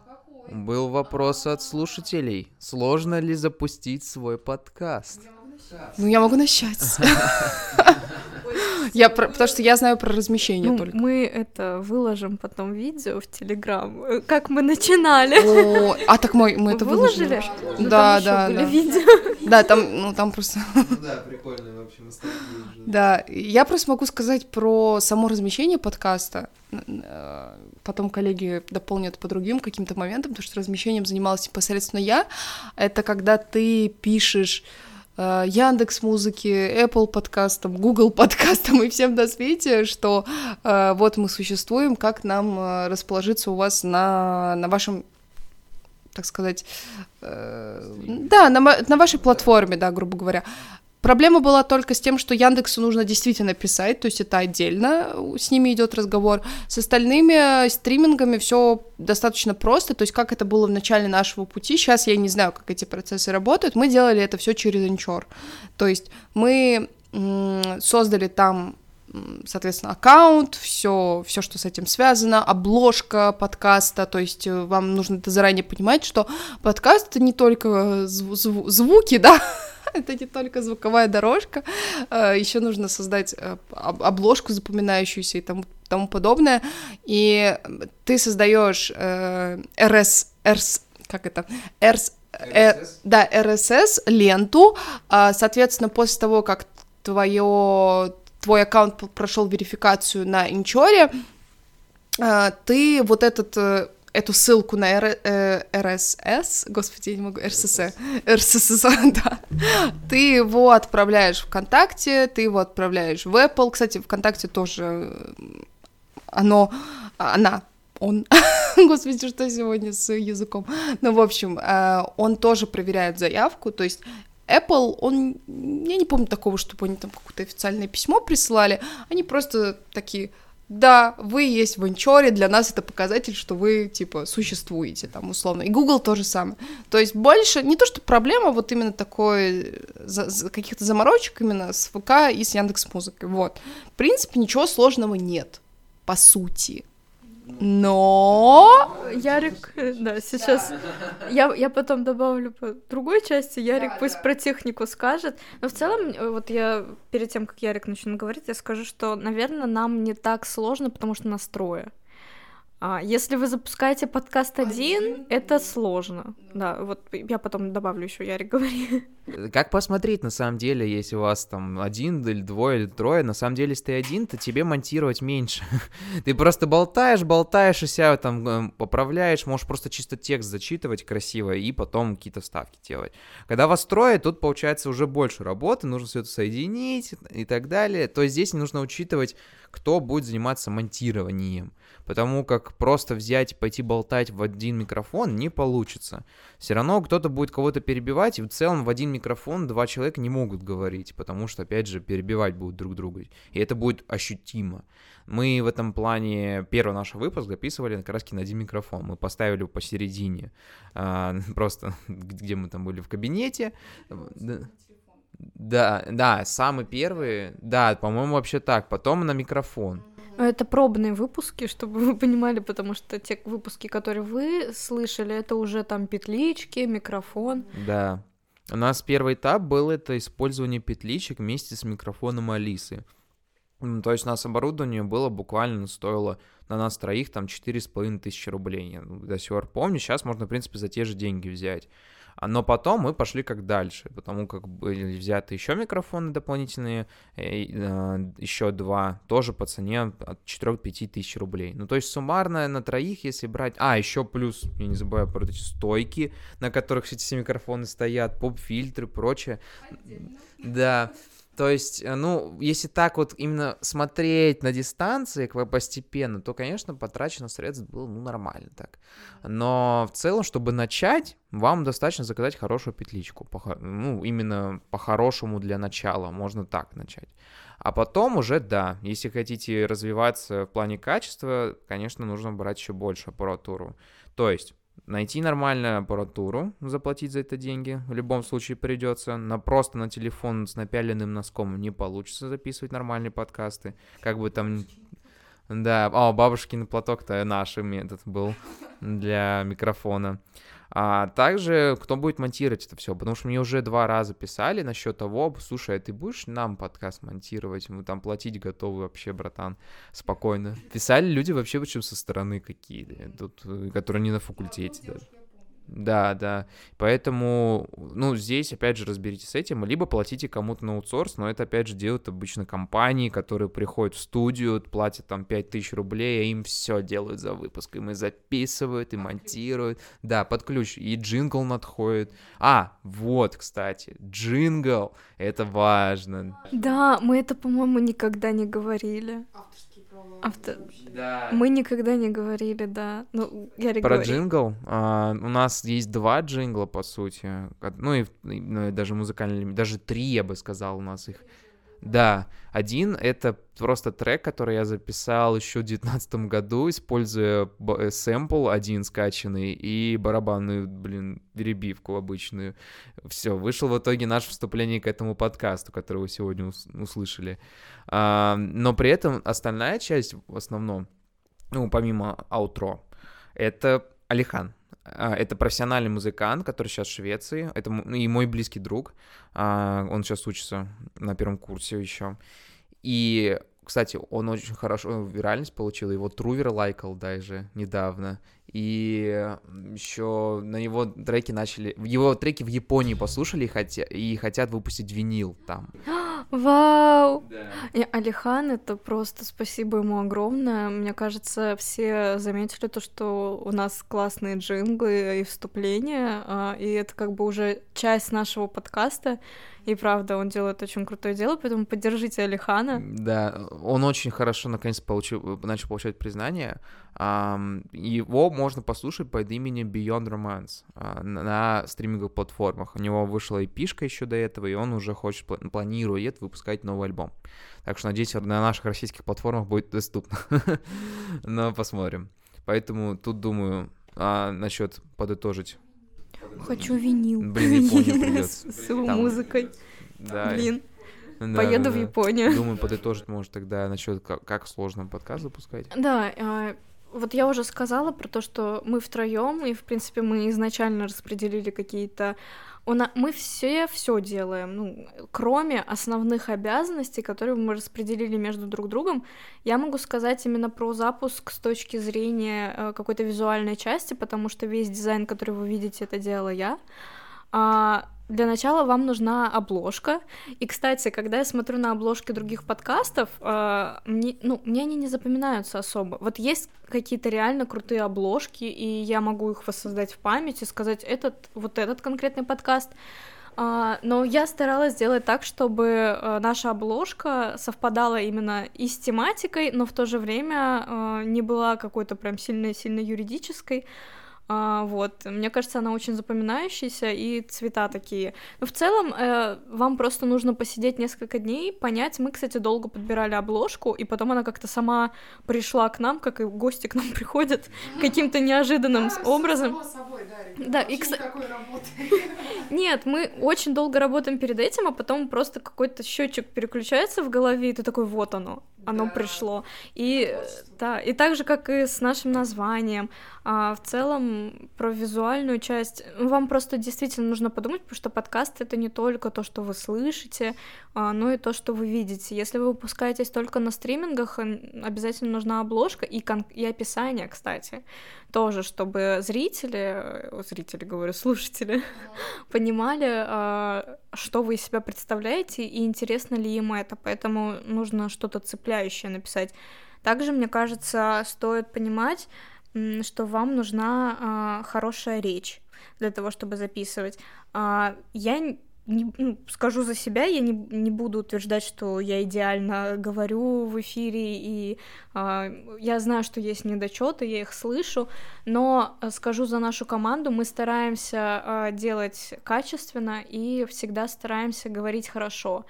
Был вопрос от слушателей. Сложно ли запустить свой подкаст? Ну, я могу начать. Я про, потому что я знаю про размещение ну, только. Мы это выложим потом видео в Телеграм, э, как мы начинали. О, а так мы, мы это выложили? выложили. Ну, да, там да, были да. видео. Да, там, ну там просто. Да, прикольно, в общем, Да, я просто могу сказать про само размещение подкаста. Э, Потом коллеги дополнят по другим каким-то моментам, потому что размещением занималась непосредственно я. Это когда ты пишешь Яндекс музыки, Apple подкастом, Google подкастом и всем на свете, что э, вот мы существуем, как нам э, расположиться у вас на, на вашем так сказать, э, да, на, на вашей платформе, да, грубо говоря. Проблема была только с тем, что Яндексу нужно действительно писать, то есть это отдельно, с ними идет разговор. С остальными стримингами все достаточно просто, то есть как это было в начале нашего пути, сейчас я не знаю, как эти процессы работают, мы делали это все через Anchor. То есть мы создали там соответственно, аккаунт, все, все, что с этим связано, обложка подкаста, то есть э, вам нужно это заранее понимать, что подкаст это не только зву- зву- звуки, да, это не только звуковая дорожка, еще нужно создать э, об- обложку запоминающуюся и тому, тому подобное, и ты создаешь э, RS, RS, как это, RS, э, да, RSS ленту, а, соответственно, после того, как твое твой аккаунт прошел верификацию на Инчоре, ты вот этот э, эту ссылку на R- э, господи, я не могу, RSS, RSS, да, ты его отправляешь ВКонтакте, ты его отправляешь в Apple, кстати, ВКонтакте тоже оно, она, он, господи, что сегодня с языком, ну, в общем, э, он тоже проверяет заявку, то есть Apple, он, я не помню такого, чтобы они там какое-то официальное письмо присылали, они просто такие, да, вы есть в Анчоре, для нас это показатель, что вы, типа, существуете, там, условно. И Google то же самое. То есть больше, не то, что проблема, вот именно такой, за, за каких-то заморочек именно с ВК и с Яндекс.Музыкой, вот. В принципе, ничего сложного нет, по сути. Но... Ярик, да, сейчас... Я, я потом добавлю по другой части, Ярик пусть про технику скажет. Но в целом, э, вот я перед тем, как Ярик начнет говорить, я скажу, что, наверное, нам не так сложно, потому что настроя. А если вы запускаете подкаст один, это сложно. Да, вот я потом добавлю еще, Ярик, говори. Как посмотреть, на самом деле, если у вас там один или двое или трое, на самом деле, если ты один, то тебе монтировать меньше. ты просто болтаешь, болтаешь, и себя там э, поправляешь, можешь просто чисто текст зачитывать красиво и потом какие-то вставки делать. Когда вас трое, тут получается уже больше работы, нужно все это соединить и так далее. То есть здесь нужно учитывать, кто будет заниматься монтированием потому как просто взять и пойти болтать в один микрофон не получится. Все равно кто-то будет кого-то перебивать, и в целом в один микрофон два человека не могут говорить, потому что, опять же, перебивать будут друг друга. И это будет ощутимо. Мы в этом плане первый наш выпуск записывали как раз на один микрофон. Мы поставили его посередине, а, просто где мы там были в кабинете. Да, да, самый первый, да, по-моему, вообще так. Потом на микрофон. Это пробные выпуски, чтобы вы понимали, потому что те выпуски, которые вы слышали, это уже там петлички, микрофон. Да. У нас первый этап был это использование петличек вместе с микрофоном Алисы. То есть у нас оборудование было буквально стоило на нас троих там четыре с половиной тысячи рублей. Я до сих пор помню, сейчас можно, в принципе, за те же деньги взять. А, но потом мы пошли как дальше, потому как были взяты еще микрофоны дополнительные, еще два, тоже по цене от 4-5 тысяч рублей. Ну, то есть суммарно на троих, если брать... А, еще плюс, я не забываю про эти стойки, на которых эти все микрофоны стоят, поп-фильтры, прочее. Да, То есть, э, ну, если так вот именно смотреть на дистанции постепенно, то, конечно, потрачено средств было, ну, нормально так. Но в целом, чтобы начать, вам достаточно заказать хорошую петличку. По, ну, именно по-хорошему для начала, можно так начать. А потом уже, да, если хотите развиваться в плане качества, конечно, нужно брать еще больше аппаратуру. То есть, найти нормальную аппаратуру, заплатить за это деньги, в любом случае придется. На просто на телефон с напяленным носком не получится записывать нормальные подкасты. Как бы там... Да, о, бабушкин платок-то наш метод был для микрофона. А также, кто будет монтировать это все, потому что мне уже два раза писали насчет того, слушай, а ты будешь нам подкаст монтировать, мы там платить готовы вообще, братан, спокойно. Писали люди вообще почему со стороны какие-то, тут, э, которые не на факультете даже. Да, да. Поэтому, ну, здесь, опять же, разберитесь с этим, либо платите кому-то на аутсорс, но это, опять же, делают обычно компании, которые приходят в студию, платят там 5000 рублей, и им все делают за выпуск. Им и записывают, и монтируют. Да, под ключ. И джингл надходит. А, вот, кстати, джингл. Это важно. Да, мы это, по-моему, никогда не говорили. Авто... Да. Мы никогда не говорили, да. Ну, я Про говори. джингл. А, у нас есть два джингла, по сути. Ну и, ну, и даже музыкальный даже три, я бы сказал, у нас их. Да, один — это просто трек, который я записал еще в 2019 году, используя э, сэмпл один скачанный и барабанную, блин, перебивку обычную. Все, вышел в итоге наше вступление к этому подкасту, который вы сегодня ус- услышали. А, но при этом остальная часть в основном, ну, помимо аутро, это Алихан. А, это профессиональный музыкант, который сейчас в Швеции. Это ну, и мой близкий друг. А, он сейчас учится на первом курсе еще. И, кстати, он очень хорошо виральность получил. Его Трувер лайкал даже недавно. И еще на его треки начали... Его треки в Японии послушали и, хотя... и хотят выпустить винил там. Вау! Да. И Алихан, это просто спасибо ему огромное. Мне кажется, все заметили то, что у нас классные джинглы и вступления, а, и это как бы уже часть нашего подкаста. И правда, он делает очень крутое дело, поэтому поддержите Алихана. Да, он очень хорошо наконец получил, начал получать признание. Его можно послушать под именем Beyond Romance а, на стриминговых платформах. У него вышла эпишка еще до этого, и он уже хочет, планирует выпускать новый альбом. Так что, надеюсь, на наших российских платформах будет доступно. Но посмотрим. Поэтому тут, думаю, а, насчет подытожить Хочу винил. Блин, Японию придется. С его музыкой. Да. Блин. Да, Поеду да, в Японию. Думаю, подытожить, может, тогда насчет как, как сложно подкаст запускать. Да, а, вот я уже сказала про то, что мы втроем, и, в принципе, мы изначально распределили какие-то у нас, мы все все делаем, ну, кроме основных обязанностей, которые мы распределили между друг другом, я могу сказать именно про запуск с точки зрения э, какой-то визуальной части, потому что весь дизайн, который вы видите, это делала я. А, для начала вам нужна обложка. И, кстати, когда я смотрю на обложки других подкастов, э, мне, ну, мне они не запоминаются особо. Вот есть какие-то реально крутые обложки, и я могу их воссоздать в памяти, сказать, этот, вот этот конкретный подкаст. Uh, но я старалась сделать так, чтобы uh, наша обложка совпадала именно и с тематикой, но в то же время uh, не была какой-то прям сильно-сильно юридической. А, вот, мне кажется, она очень запоминающаяся, и цвета такие. Но в целом, э, вам просто нужно посидеть несколько дней, понять. Мы, кстати, долго подбирали обложку, и потом она как-то сама пришла к нам, как и гости к нам приходят, каким-то неожиданным да, образом. Собой, да, да и, кстати... Нет, мы очень долго работаем перед этим, а потом просто какой-то счетчик переключается в голове, и ты такой, вот оно, оно да. пришло. И да, и так же, как и с нашим названием. А, в целом, про визуальную часть вам просто действительно нужно подумать, потому что подкаст это не только то, что вы слышите, а, но и то, что вы видите. Если вы выпускаетесь только на стримингах, обязательно нужна обложка и, кон- и описание, кстати, тоже, чтобы зрители, зрители, говорю, слушатели, понимали, а, что вы из себя представляете и интересно ли им это. Поэтому нужно что-то цепляющее написать. Также, мне кажется, стоит понимать, что вам нужна а, хорошая речь для того, чтобы записывать. А, я не, ну, скажу за себя, я не, не буду утверждать, что я идеально говорю в эфире, и э, я знаю, что есть недочеты, я их слышу, но скажу за нашу команду, мы стараемся э, делать качественно и всегда стараемся говорить хорошо.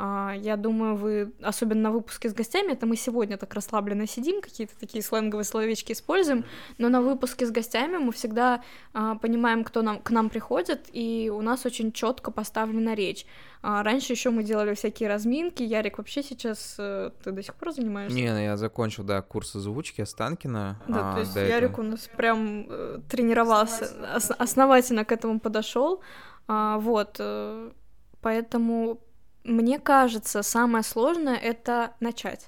А, я думаю, вы, особенно на выпуске с гостями, это мы сегодня так расслабленно сидим, какие-то такие сленговые словечки используем, но на выпуске с гостями мы всегда а, понимаем, кто нам, к нам приходит, и у нас очень четко поставлена речь. А раньше еще мы делали всякие разминки. Ярик, вообще сейчас э, ты до сих пор занимаешься? Не, ну, я закончил, да, курс озвучки Останкина. Да, а, то есть Ярик этого. у нас прям э, тренировался, ос- основательно к этому подошел. А, вот, э, поэтому мне кажется, самое сложное это начать.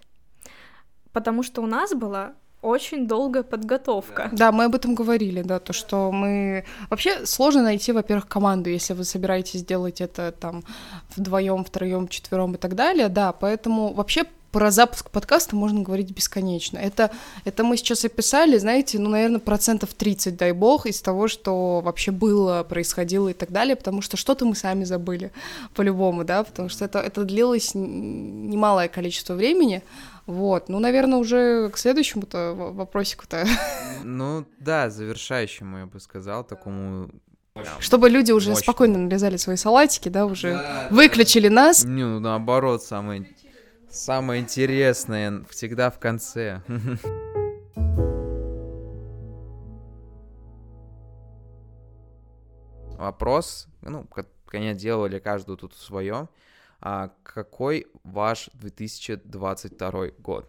Потому что у нас была очень долгая подготовка. Да, мы об этом говорили, да, то, что мы... Вообще сложно найти, во-первых, команду, если вы собираетесь делать это там вдвоем, втроем, четвером и так далее, да, поэтому вообще про запуск подкаста можно говорить бесконечно. Это, это мы сейчас описали, знаете, ну, наверное, процентов 30, дай бог, из того, что вообще было, происходило и так далее, потому что что-то мы сами забыли по-любому, да, потому что это, это длилось немалое количество времени, вот, ну, наверное, уже к следующему-то вопросику-то. Ну, да, завершающему, я бы сказал, такому чтобы люди уже Мощно. спокойно нарезали свои салатики, да, уже да, выключили да. нас. Не, ну наоборот, самое Самое интересное всегда в конце. Вопрос, ну, конечно, делали каждую тут свое. А какой ваш 2022 год?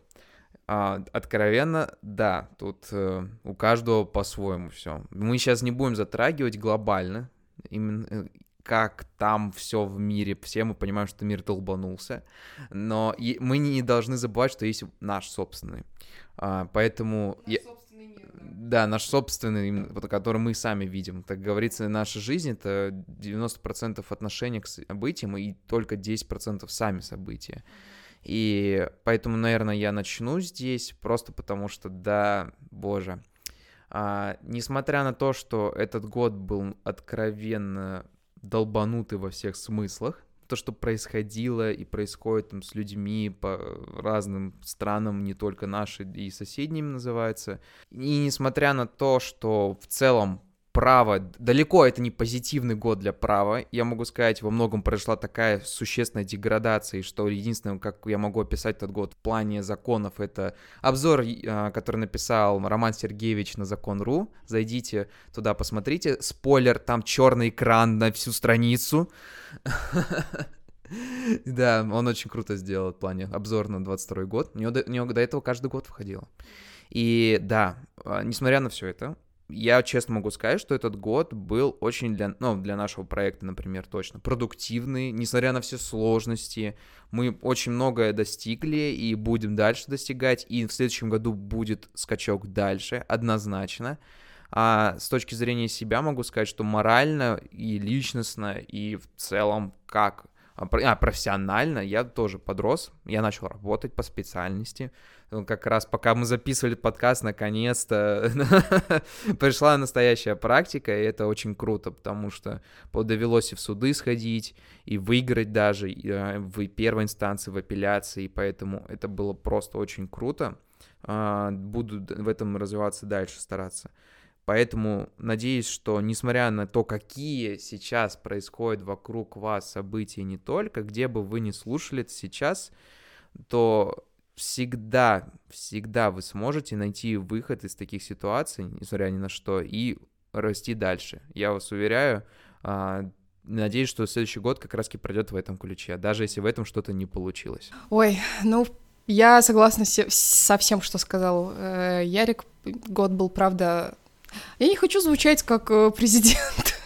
А, откровенно, да, тут э, у каждого по-своему все. Мы сейчас не будем затрагивать глобально, именно э, как там все в мире, все мы понимаем, что мир долбанулся, но и мы не должны забывать, что есть наш собственный. А, поэтому... Наш я... собственный мир, да. да, наш собственный, который мы сами видим. Так говорится, наша жизнь — это 90% отношения к событиям и только 10% сами события. И поэтому, наверное, я начну здесь, просто потому что, да, боже, а, несмотря на то, что этот год был откровенно долбануты во всех смыслах. То, что происходило и происходит там с людьми по разным странам, не только наши и соседними называется. И несмотря на то, что в целом право, далеко это не позитивный год для права. Я могу сказать, во многом произошла такая существенная деградация, что единственное, как я могу описать этот год в плане законов, это обзор, а, который написал Роман Сергеевич на закон.ру. Зайдите туда, посмотрите. Спойлер, там черный экран на всю страницу. Да, он очень круто сделал в плане обзор на 22 год. У него, до, этого каждый год входило. И да, а, несмотря на все это, я честно могу сказать, что этот год был очень для, ну, для нашего проекта, например, точно продуктивный, несмотря на все сложности. Мы очень многое достигли и будем дальше достигать, и в следующем году будет скачок дальше, однозначно. А с точки зрения себя могу сказать, что морально и личностно, и в целом как а, а, профессионально я тоже подрос, я начал работать по специальности. Ну, как раз пока мы записывали подкаст, наконец-то пришла настоящая практика, и это очень круто, потому что довелось и в суды сходить, и выиграть даже а, в первой инстанции, в апелляции, поэтому это было просто очень круто. А, буду в этом развиваться дальше, стараться. Поэтому надеюсь, что несмотря на то, какие сейчас происходят вокруг вас события не только, где бы вы ни слушали это сейчас, то всегда, всегда вы сможете найти выход из таких ситуаций, несмотря ни на что, и расти дальше. Я вас уверяю, а, надеюсь, что следующий год как раз-таки пройдет в этом ключе, даже если в этом что-то не получилось. Ой, ну, я согласна со всем, что сказал э, Ярик. Год был, правда, я не хочу звучать как э, президент.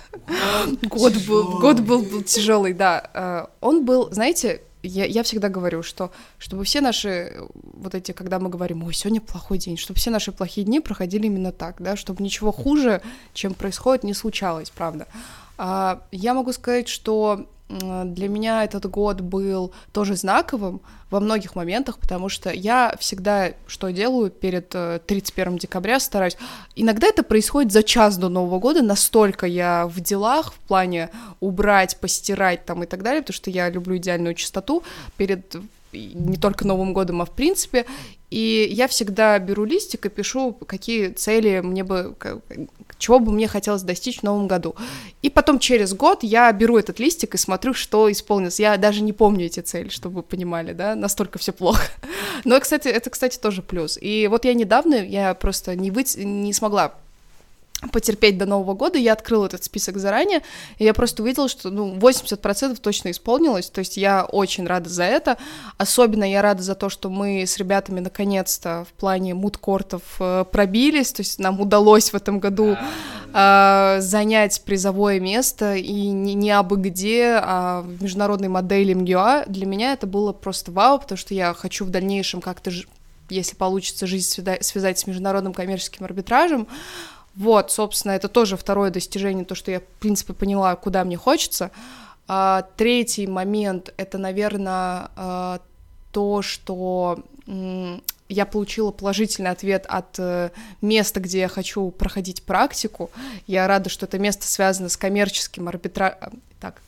Год был, год был, был тяжелый, да. Э, он был, знаете, я, я всегда говорю, что чтобы все наши вот эти, когда мы говорим, ой, сегодня плохой день, чтобы все наши плохие дни проходили именно так, да, чтобы ничего хуже, чем происходит, не случалось, правда. А, я могу сказать, что для меня этот год был тоже знаковым во многих моментах, потому что я всегда что делаю перед 31 э, декабря, стараюсь. Иногда это происходит за час до Нового года, настолько я в делах в плане убрать, постирать там и так далее, потому что я люблю идеальную чистоту перед не только Новым годом, а в принципе. И я всегда беру листик и пишу, какие цели мне бы, чего бы мне хотелось достичь в новом году. И потом через год я беру этот листик и смотрю, что исполнилось. Я даже не помню эти цели, чтобы вы понимали, да, настолько все плохо. Но, кстати, это, кстати, тоже плюс. И вот я недавно, я просто не, вы... не смогла потерпеть до Нового года, я открыла этот список заранее, и я просто увидела, что, ну, 80% точно исполнилось, то есть я очень рада за это, особенно я рада за то, что мы с ребятами наконец-то в плане мудкортов э, пробились, то есть нам удалось в этом году э, занять призовое место, и не, не абы где, а в международной модели МГУА, для меня это было просто вау, потому что я хочу в дальнейшем как-то если получится жизнь связать с международным коммерческим арбитражем, вот, собственно, это тоже второе достижение, то, что я, в принципе, поняла, куда мне хочется. А, третий момент — это, наверное, а, то, что я получила положительный ответ от э, места, где я хочу проходить практику. Я рада, что это место связано с коммерческим арбитражем. Так,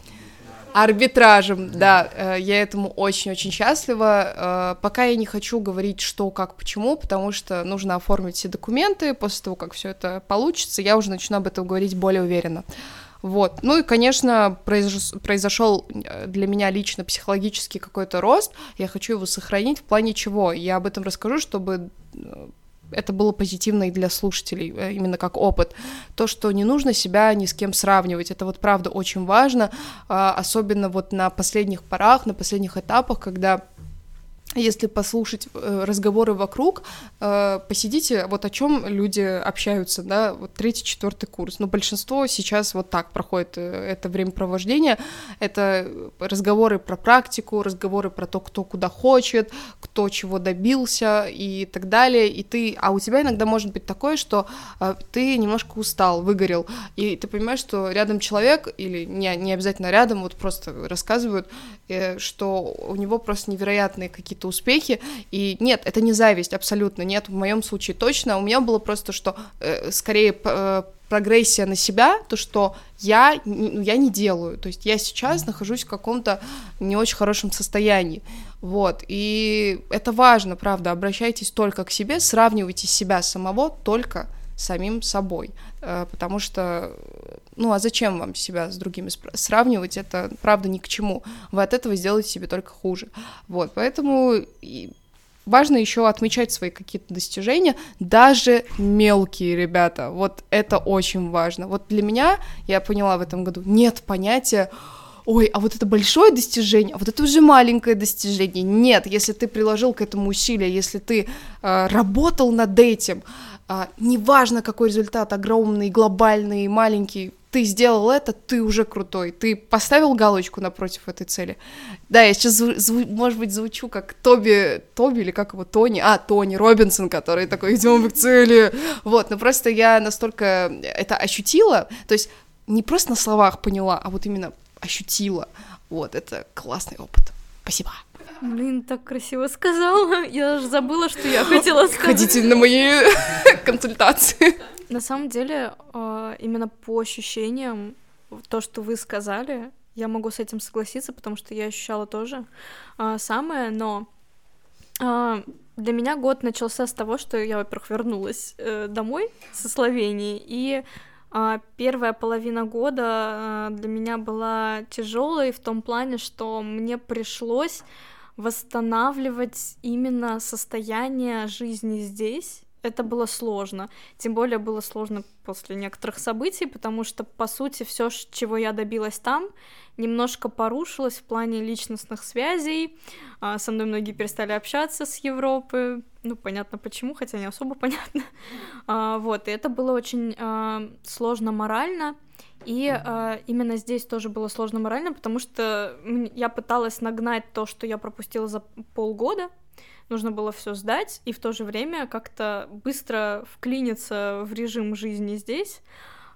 арбитражем, да, э, я этому очень-очень счастлива. Э, пока я не хочу говорить, что, как, почему, потому что нужно оформить все документы, после того, как все это получится, я уже начну об этом говорить более уверенно. Вот. Ну и, конечно, произошел э, для меня лично психологический какой-то рост. Я хочу его сохранить в плане чего. Я об этом расскажу, чтобы это было позитивно и для слушателей, э, именно как опыт. То, что не нужно себя ни с кем сравнивать, это вот правда очень важно, а, особенно вот на последних порах, на последних этапах, когда если послушать э, разговоры вокруг, э, посидите, вот о чем люди общаются, да, вот третий, четвертый курс. Но большинство сейчас вот так проходит э, это времяпровождение. Это разговоры про практику, разговоры про то, кто куда хочет, кто чего добился и так далее. И ты, а у тебя иногда может быть такое, что ты немножко устал, выгорел, и ты понимаешь, что рядом человек или не не обязательно рядом, вот просто рассказывают, что у него просто невероятные какие-то какие-то успехи. И нет, это не зависть, абсолютно нет, в моем случае точно. У меня было просто, что э, скорее э, прогрессия на себя, то, что я, ну, я не делаю. То есть я сейчас нахожусь в каком-то не очень хорошем состоянии. Вот. И это важно, правда. Обращайтесь только к себе, сравнивайте себя самого только самим собой. Э, потому что ну а зачем вам себя с другими сравнивать? Это правда ни к чему. Вы от этого сделаете себе только хуже. Вот, поэтому важно еще отмечать свои какие-то достижения, даже мелкие, ребята. Вот это очень важно. Вот для меня, я поняла в этом году, нет понятия ой, а вот это большое достижение, а вот это уже маленькое достижение. Нет, если ты приложил к этому усилия, если ты э, работал над этим, э, неважно какой результат, огромный, глобальный, маленький, ты сделал это, ты уже крутой, ты поставил галочку напротив этой цели. Да, я сейчас, может быть, звучу как Тоби, Тоби или как его, Тони, а, Тони Робинсон, который такой, идем к цели, вот, но просто я настолько это ощутила, то есть не просто на словах поняла, а вот именно ощутила, вот, это классный опыт. Спасибо. Блин, так красиво сказала. Я даже забыла, что я хотела сказать. Ходите на мои консультации. На самом деле, а, именно по ощущениям, то, что вы сказали, я могу с этим согласиться, потому что я ощущала тоже а, самое, но а, для меня год начался с того, что я, во-первых, вернулась э, домой со Словении, и первая половина года для меня была тяжелой в том плане, что мне пришлось восстанавливать именно состояние жизни здесь. Это было сложно. Тем более было сложно после некоторых событий, потому что, по сути, все, чего я добилась там, немножко порушилось в плане личностных связей. А, со мной многие перестали общаться с Европы. Ну, понятно почему, хотя не особо понятно. А, вот, и это было очень а, сложно морально. И именно здесь тоже было сложно морально, потому что я пыталась нагнать то, что я пропустила за полгода. Нужно было все сдать и в то же время как-то быстро вклиниться в режим жизни здесь.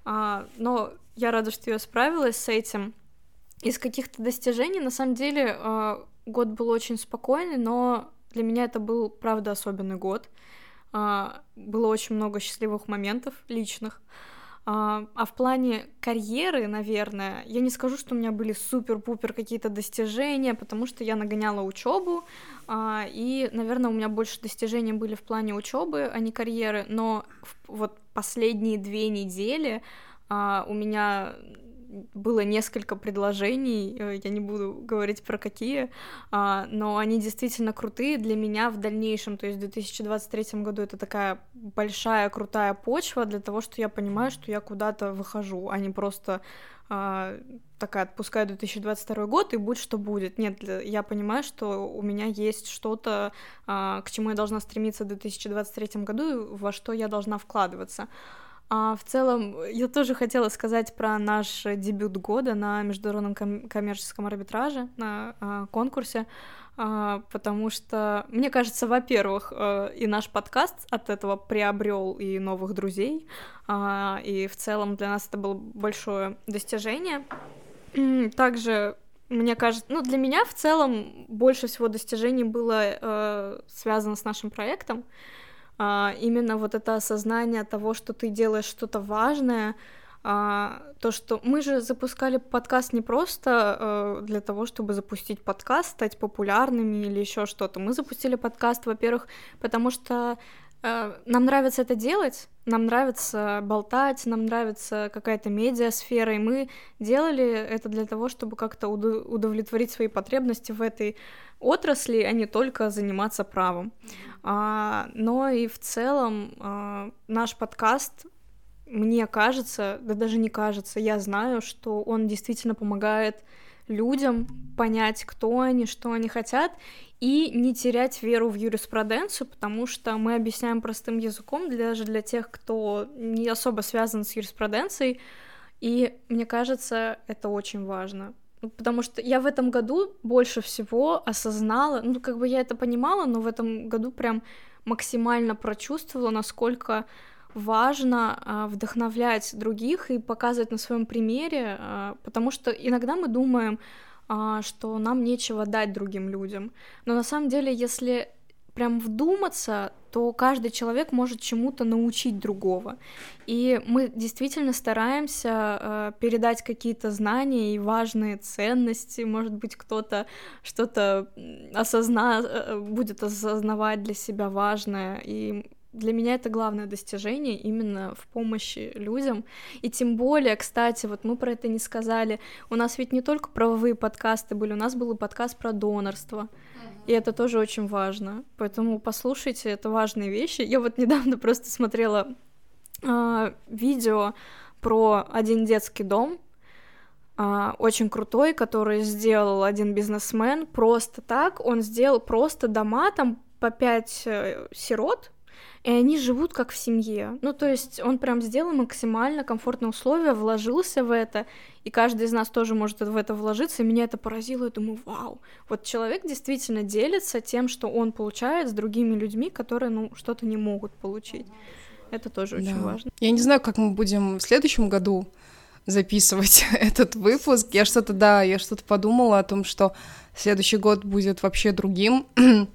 Но я рада, что я справилась с этим. Из каких-то достижений, на самом деле, э, год был очень спокойный, но для меня это был, правда, особенный год. А, было очень много счастливых моментов личных. А, а в плане карьеры, наверное, я не скажу, что у меня были супер-пупер какие-то достижения, потому что я нагоняла учебу, а, и, наверное, у меня больше достижений были в плане учебы, а не карьеры. Но вот последние две недели у меня было несколько предложений, э, я не буду говорить про какие, а, но они действительно крутые для меня в дальнейшем, то есть в 2023 году это такая большая крутая почва для того, что я понимаю, что я куда-то выхожу, а не просто а, такая отпускаю 2022 год и будь что будет. Нет, я понимаю, что у меня есть что-то, а, к чему я должна стремиться в 2023 году, во что я должна вкладываться. А в целом, я тоже хотела сказать про наш дебют года на международном ком- коммерческом арбитраже, на а, конкурсе, а, потому что, мне кажется, во-первых, а, и наш подкаст от этого приобрел и новых друзей, а, и в целом для нас это было большое достижение. Также мне кажется, ну, для меня в целом больше всего достижений было э, связано с нашим проектом а, именно вот это осознание того, что ты делаешь что-то важное, а, то, что мы же запускали подкаст не просто э, для того, чтобы запустить подкаст, стать популярными или еще что-то. Мы запустили подкаст, во-первых, потому что нам нравится это делать, нам нравится болтать, нам нравится какая-то медиасфера, и мы делали это для того, чтобы как-то удовлетворить свои потребности в этой отрасли, а не только заниматься правом. А, но и в целом а, наш подкаст, мне кажется, да даже не кажется, я знаю, что он действительно помогает людям понять, кто они, что они хотят, и не терять веру в юриспруденцию, потому что мы объясняем простым языком даже для тех, кто не особо связан с юриспруденцией, и мне кажется, это очень важно. Ну, потому что я в этом году больше всего осознала, ну, как бы я это понимала, но в этом году прям максимально прочувствовала, насколько важно а, вдохновлять других и показывать на своем примере, а, потому что иногда мы думаем, а, что нам нечего дать другим людям, но на самом деле, если прям вдуматься, то каждый человек может чему-то научить другого. И мы действительно стараемся э, передать какие-то знания и важные ценности. Может быть, кто-то что-то осозна... Э, будет осознавать для себя важное. И для меня это главное достижение именно в помощи людям. И тем более, кстати, вот мы про это не сказали, у нас ведь не только правовые подкасты были, у нас был и подкаст про донорство. И это тоже очень важно. Поэтому послушайте, это важные вещи. Я вот недавно просто смотрела э, видео про один детский дом, э, очень крутой, который сделал один бизнесмен просто так. Он сделал просто дома, там по пять э, сирот, и они живут как в семье. Ну, то есть он прям сделал максимально комфортные условия, вложился в это, и каждый из нас тоже может в это вложиться, и меня это поразило, я думаю, вау, вот человек действительно делится тем, что он получает с другими людьми, которые, ну, что-то не могут получить. Это тоже очень да. важно. Я не знаю, как мы будем в следующем году записывать этот выпуск. Я что-то, да, я что-то подумала о том, что следующий год будет вообще другим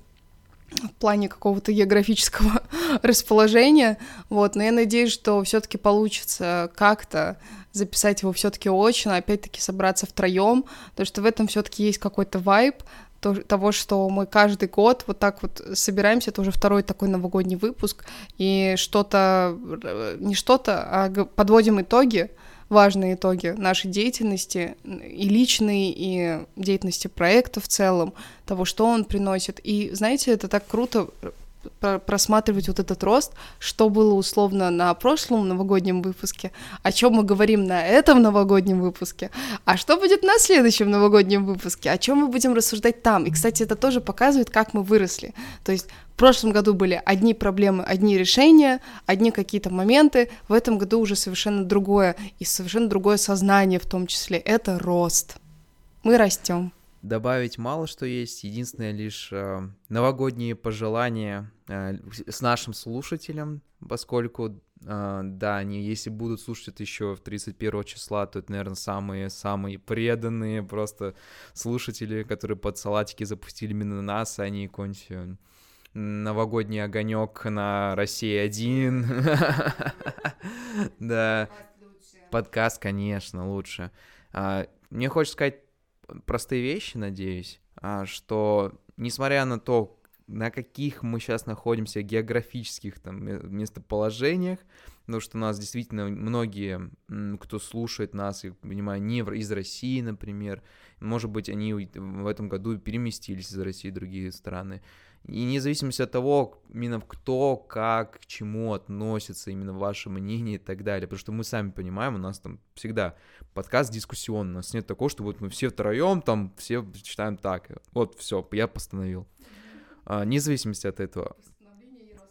в плане какого-то географического расположения, вот, но я надеюсь, что все-таки получится как-то записать его все-таки очно, опять-таки собраться втроем, потому что в этом все-таки есть какой-то вайб того, что мы каждый год вот так вот собираемся, это уже второй такой новогодний выпуск, и что-то, не что-то, а подводим итоги, важные итоги нашей деятельности, и личной, и деятельности проекта в целом, того, что он приносит. И, знаете, это так круто просматривать вот этот рост, что было условно на прошлом новогоднем выпуске, о чем мы говорим на этом новогоднем выпуске, а что будет на следующем новогоднем выпуске, о чем мы будем рассуждать там. И, кстати, это тоже показывает, как мы выросли. То есть в прошлом году были одни проблемы, одни решения, одни какие-то моменты. В этом году уже совершенно другое, и совершенно другое сознание в том числе. Это рост. Мы растем. Добавить мало что есть. Единственное лишь э, новогодние пожелания э, с нашим слушателем, поскольку А, да, они, если будут слушать это еще в 31 числа, то это, наверное, самые-самые преданные просто слушатели, которые под салатики запустили именно нас, а не какой-нибудь новогодний огонек на России один. Да. Подкаст, конечно, лучше. А, мне хочется сказать простые вещи, надеюсь, а, что несмотря на то, на каких мы сейчас находимся географических там местоположениях, потому что у нас действительно многие, кто слушает нас, я понимаю, не из России, например, может быть, они в этом году переместились из России в другие страны. И независимо от того, именно кто, как, к чему относится, именно ваше мнение и так далее. Потому что мы сами понимаем, у нас там всегда подкаст дискуссионный. У нас нет такого, что вот мы все втроем там все читаем так. Вот все, я постановил. А, независимости от этого.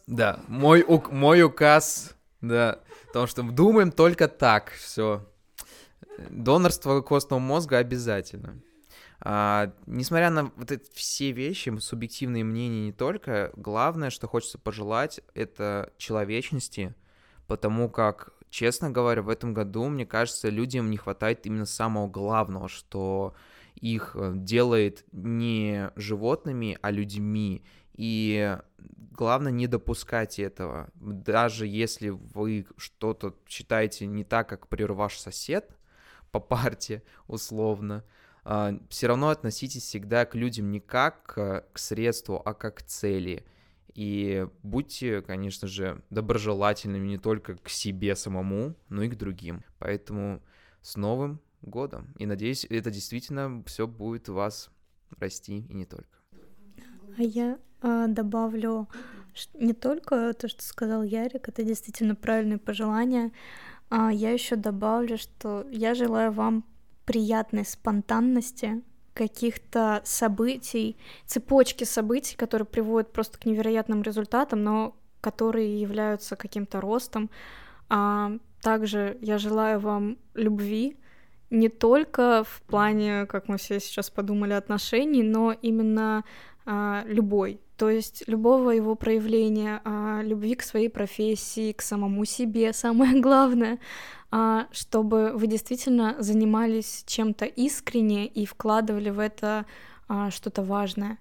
Да, мой, ук мой указ, да, потому что думаем только так, все. Донорство костного мозга обязательно. А, несмотря на вот эти все вещи, субъективные мнения не только, главное, что хочется пожелать, это человечности, потому как, честно говоря, в этом году, мне кажется, людям не хватает именно самого главного, что их э, делает не животными, а людьми. И главное не допускать этого. Даже если вы что-то считаете не так, как, например, ваш сосед по парте, условно, все равно относитесь всегда к людям не как к средству, а как к цели. И будьте, конечно же, доброжелательными не только к себе самому, но и к другим. Поэтому с Новым годом. И надеюсь, это действительно все будет вас расти и не только. А я э, добавлю не только то, что сказал Ярик, это действительно правильные пожелания. А я еще добавлю, что я желаю вам приятной спонтанности, каких-то событий, цепочки событий, которые приводят просто к невероятным результатам, но которые являются каким-то ростом. А также я желаю вам любви, не только в плане, как мы все сейчас подумали, отношений, но именно а, любой. То есть любого его проявления, а, любви к своей профессии, к самому себе, самое главное, а, чтобы вы действительно занимались чем-то искренне и вкладывали в это а, что-то важное.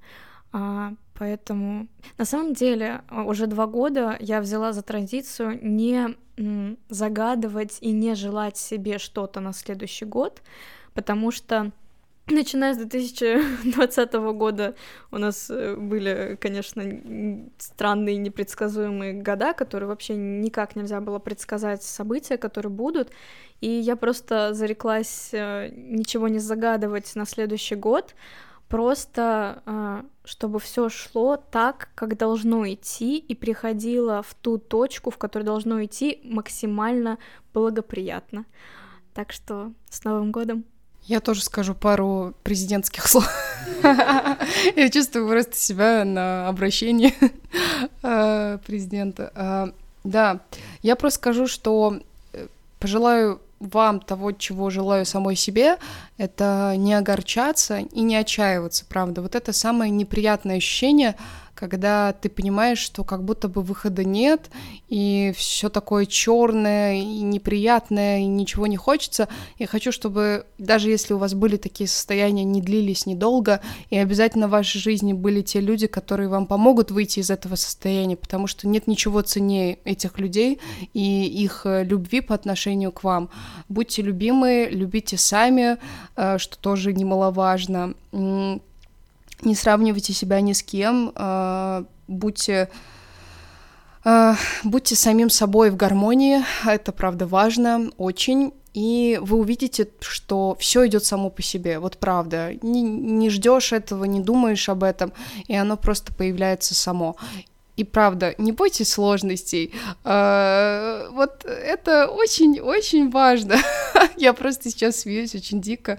А, поэтому на самом деле уже два года я взяла за традицию не загадывать и не желать себе что-то на следующий год, потому что Начиная с 2020 года у нас э, были, конечно, странные непредсказуемые года, которые вообще никак нельзя было предсказать события, которые будут. И я просто зареклась э, ничего не загадывать на следующий год, просто э, чтобы все шло так, как должно идти, и приходило в ту точку, в которой должно идти максимально благоприятно. Так что с Новым годом! Я тоже скажу пару президентских слов. Я чувствую просто себя на обращении э, президента. Э, да, я просто скажу, что э, пожелаю вам того, чего желаю самой себе, это не огорчаться и не отчаиваться, правда. Вот это самое неприятное ощущение, когда ты понимаешь, что как будто бы выхода нет, и все такое черное и неприятное, и ничего не хочется. Я хочу, чтобы даже если у вас были такие состояния, не длились недолго, и обязательно в вашей жизни были те люди, которые вам помогут выйти из этого состояния, потому что нет ничего ценнее этих людей и их э, любви по отношению к вам. Будьте любимы, любите сами, э, что тоже немаловажно не сравнивайте себя ни с кем, э, будьте э, будьте самим собой в гармонии, это правда важно, очень. И вы увидите, что все идет само по себе. Вот правда. Не, не ждешь этого, не думаешь об этом, и оно просто появляется само. И правда, не бойтесь сложностей. А, вот это очень-очень важно. Я просто сейчас смеюсь очень дико,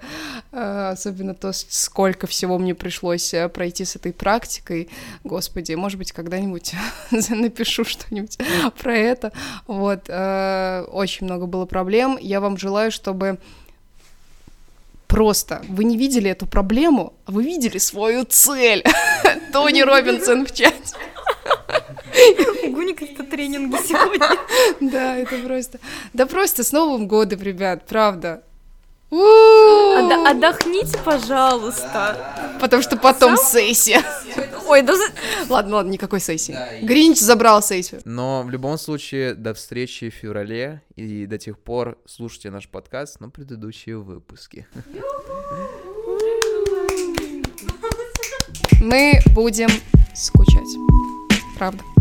а, особенно то, сколько всего мне пришлось э, пройти с этой практикой. Господи, может быть, когда-нибудь напишу что-нибудь про это. Вот, а, очень много было проблем. Я вам желаю, чтобы просто вы не видели эту проблему, а вы видели свою цель. Тони Робинсон в чате. У Гуни какие-то тренинги сегодня. Да, это просто... Да просто с Новым годом, ребят, правда. Отда- Отдохните, пожалуйста. Потому что потом сессия. Ой, да Ладно, ладно, никакой сессии. Гринч забрал сессию. Но в любом случае, до встречи в феврале и до тех пор слушайте наш подкаст, но предыдущие выпуски. Мы будем скучать. Правда.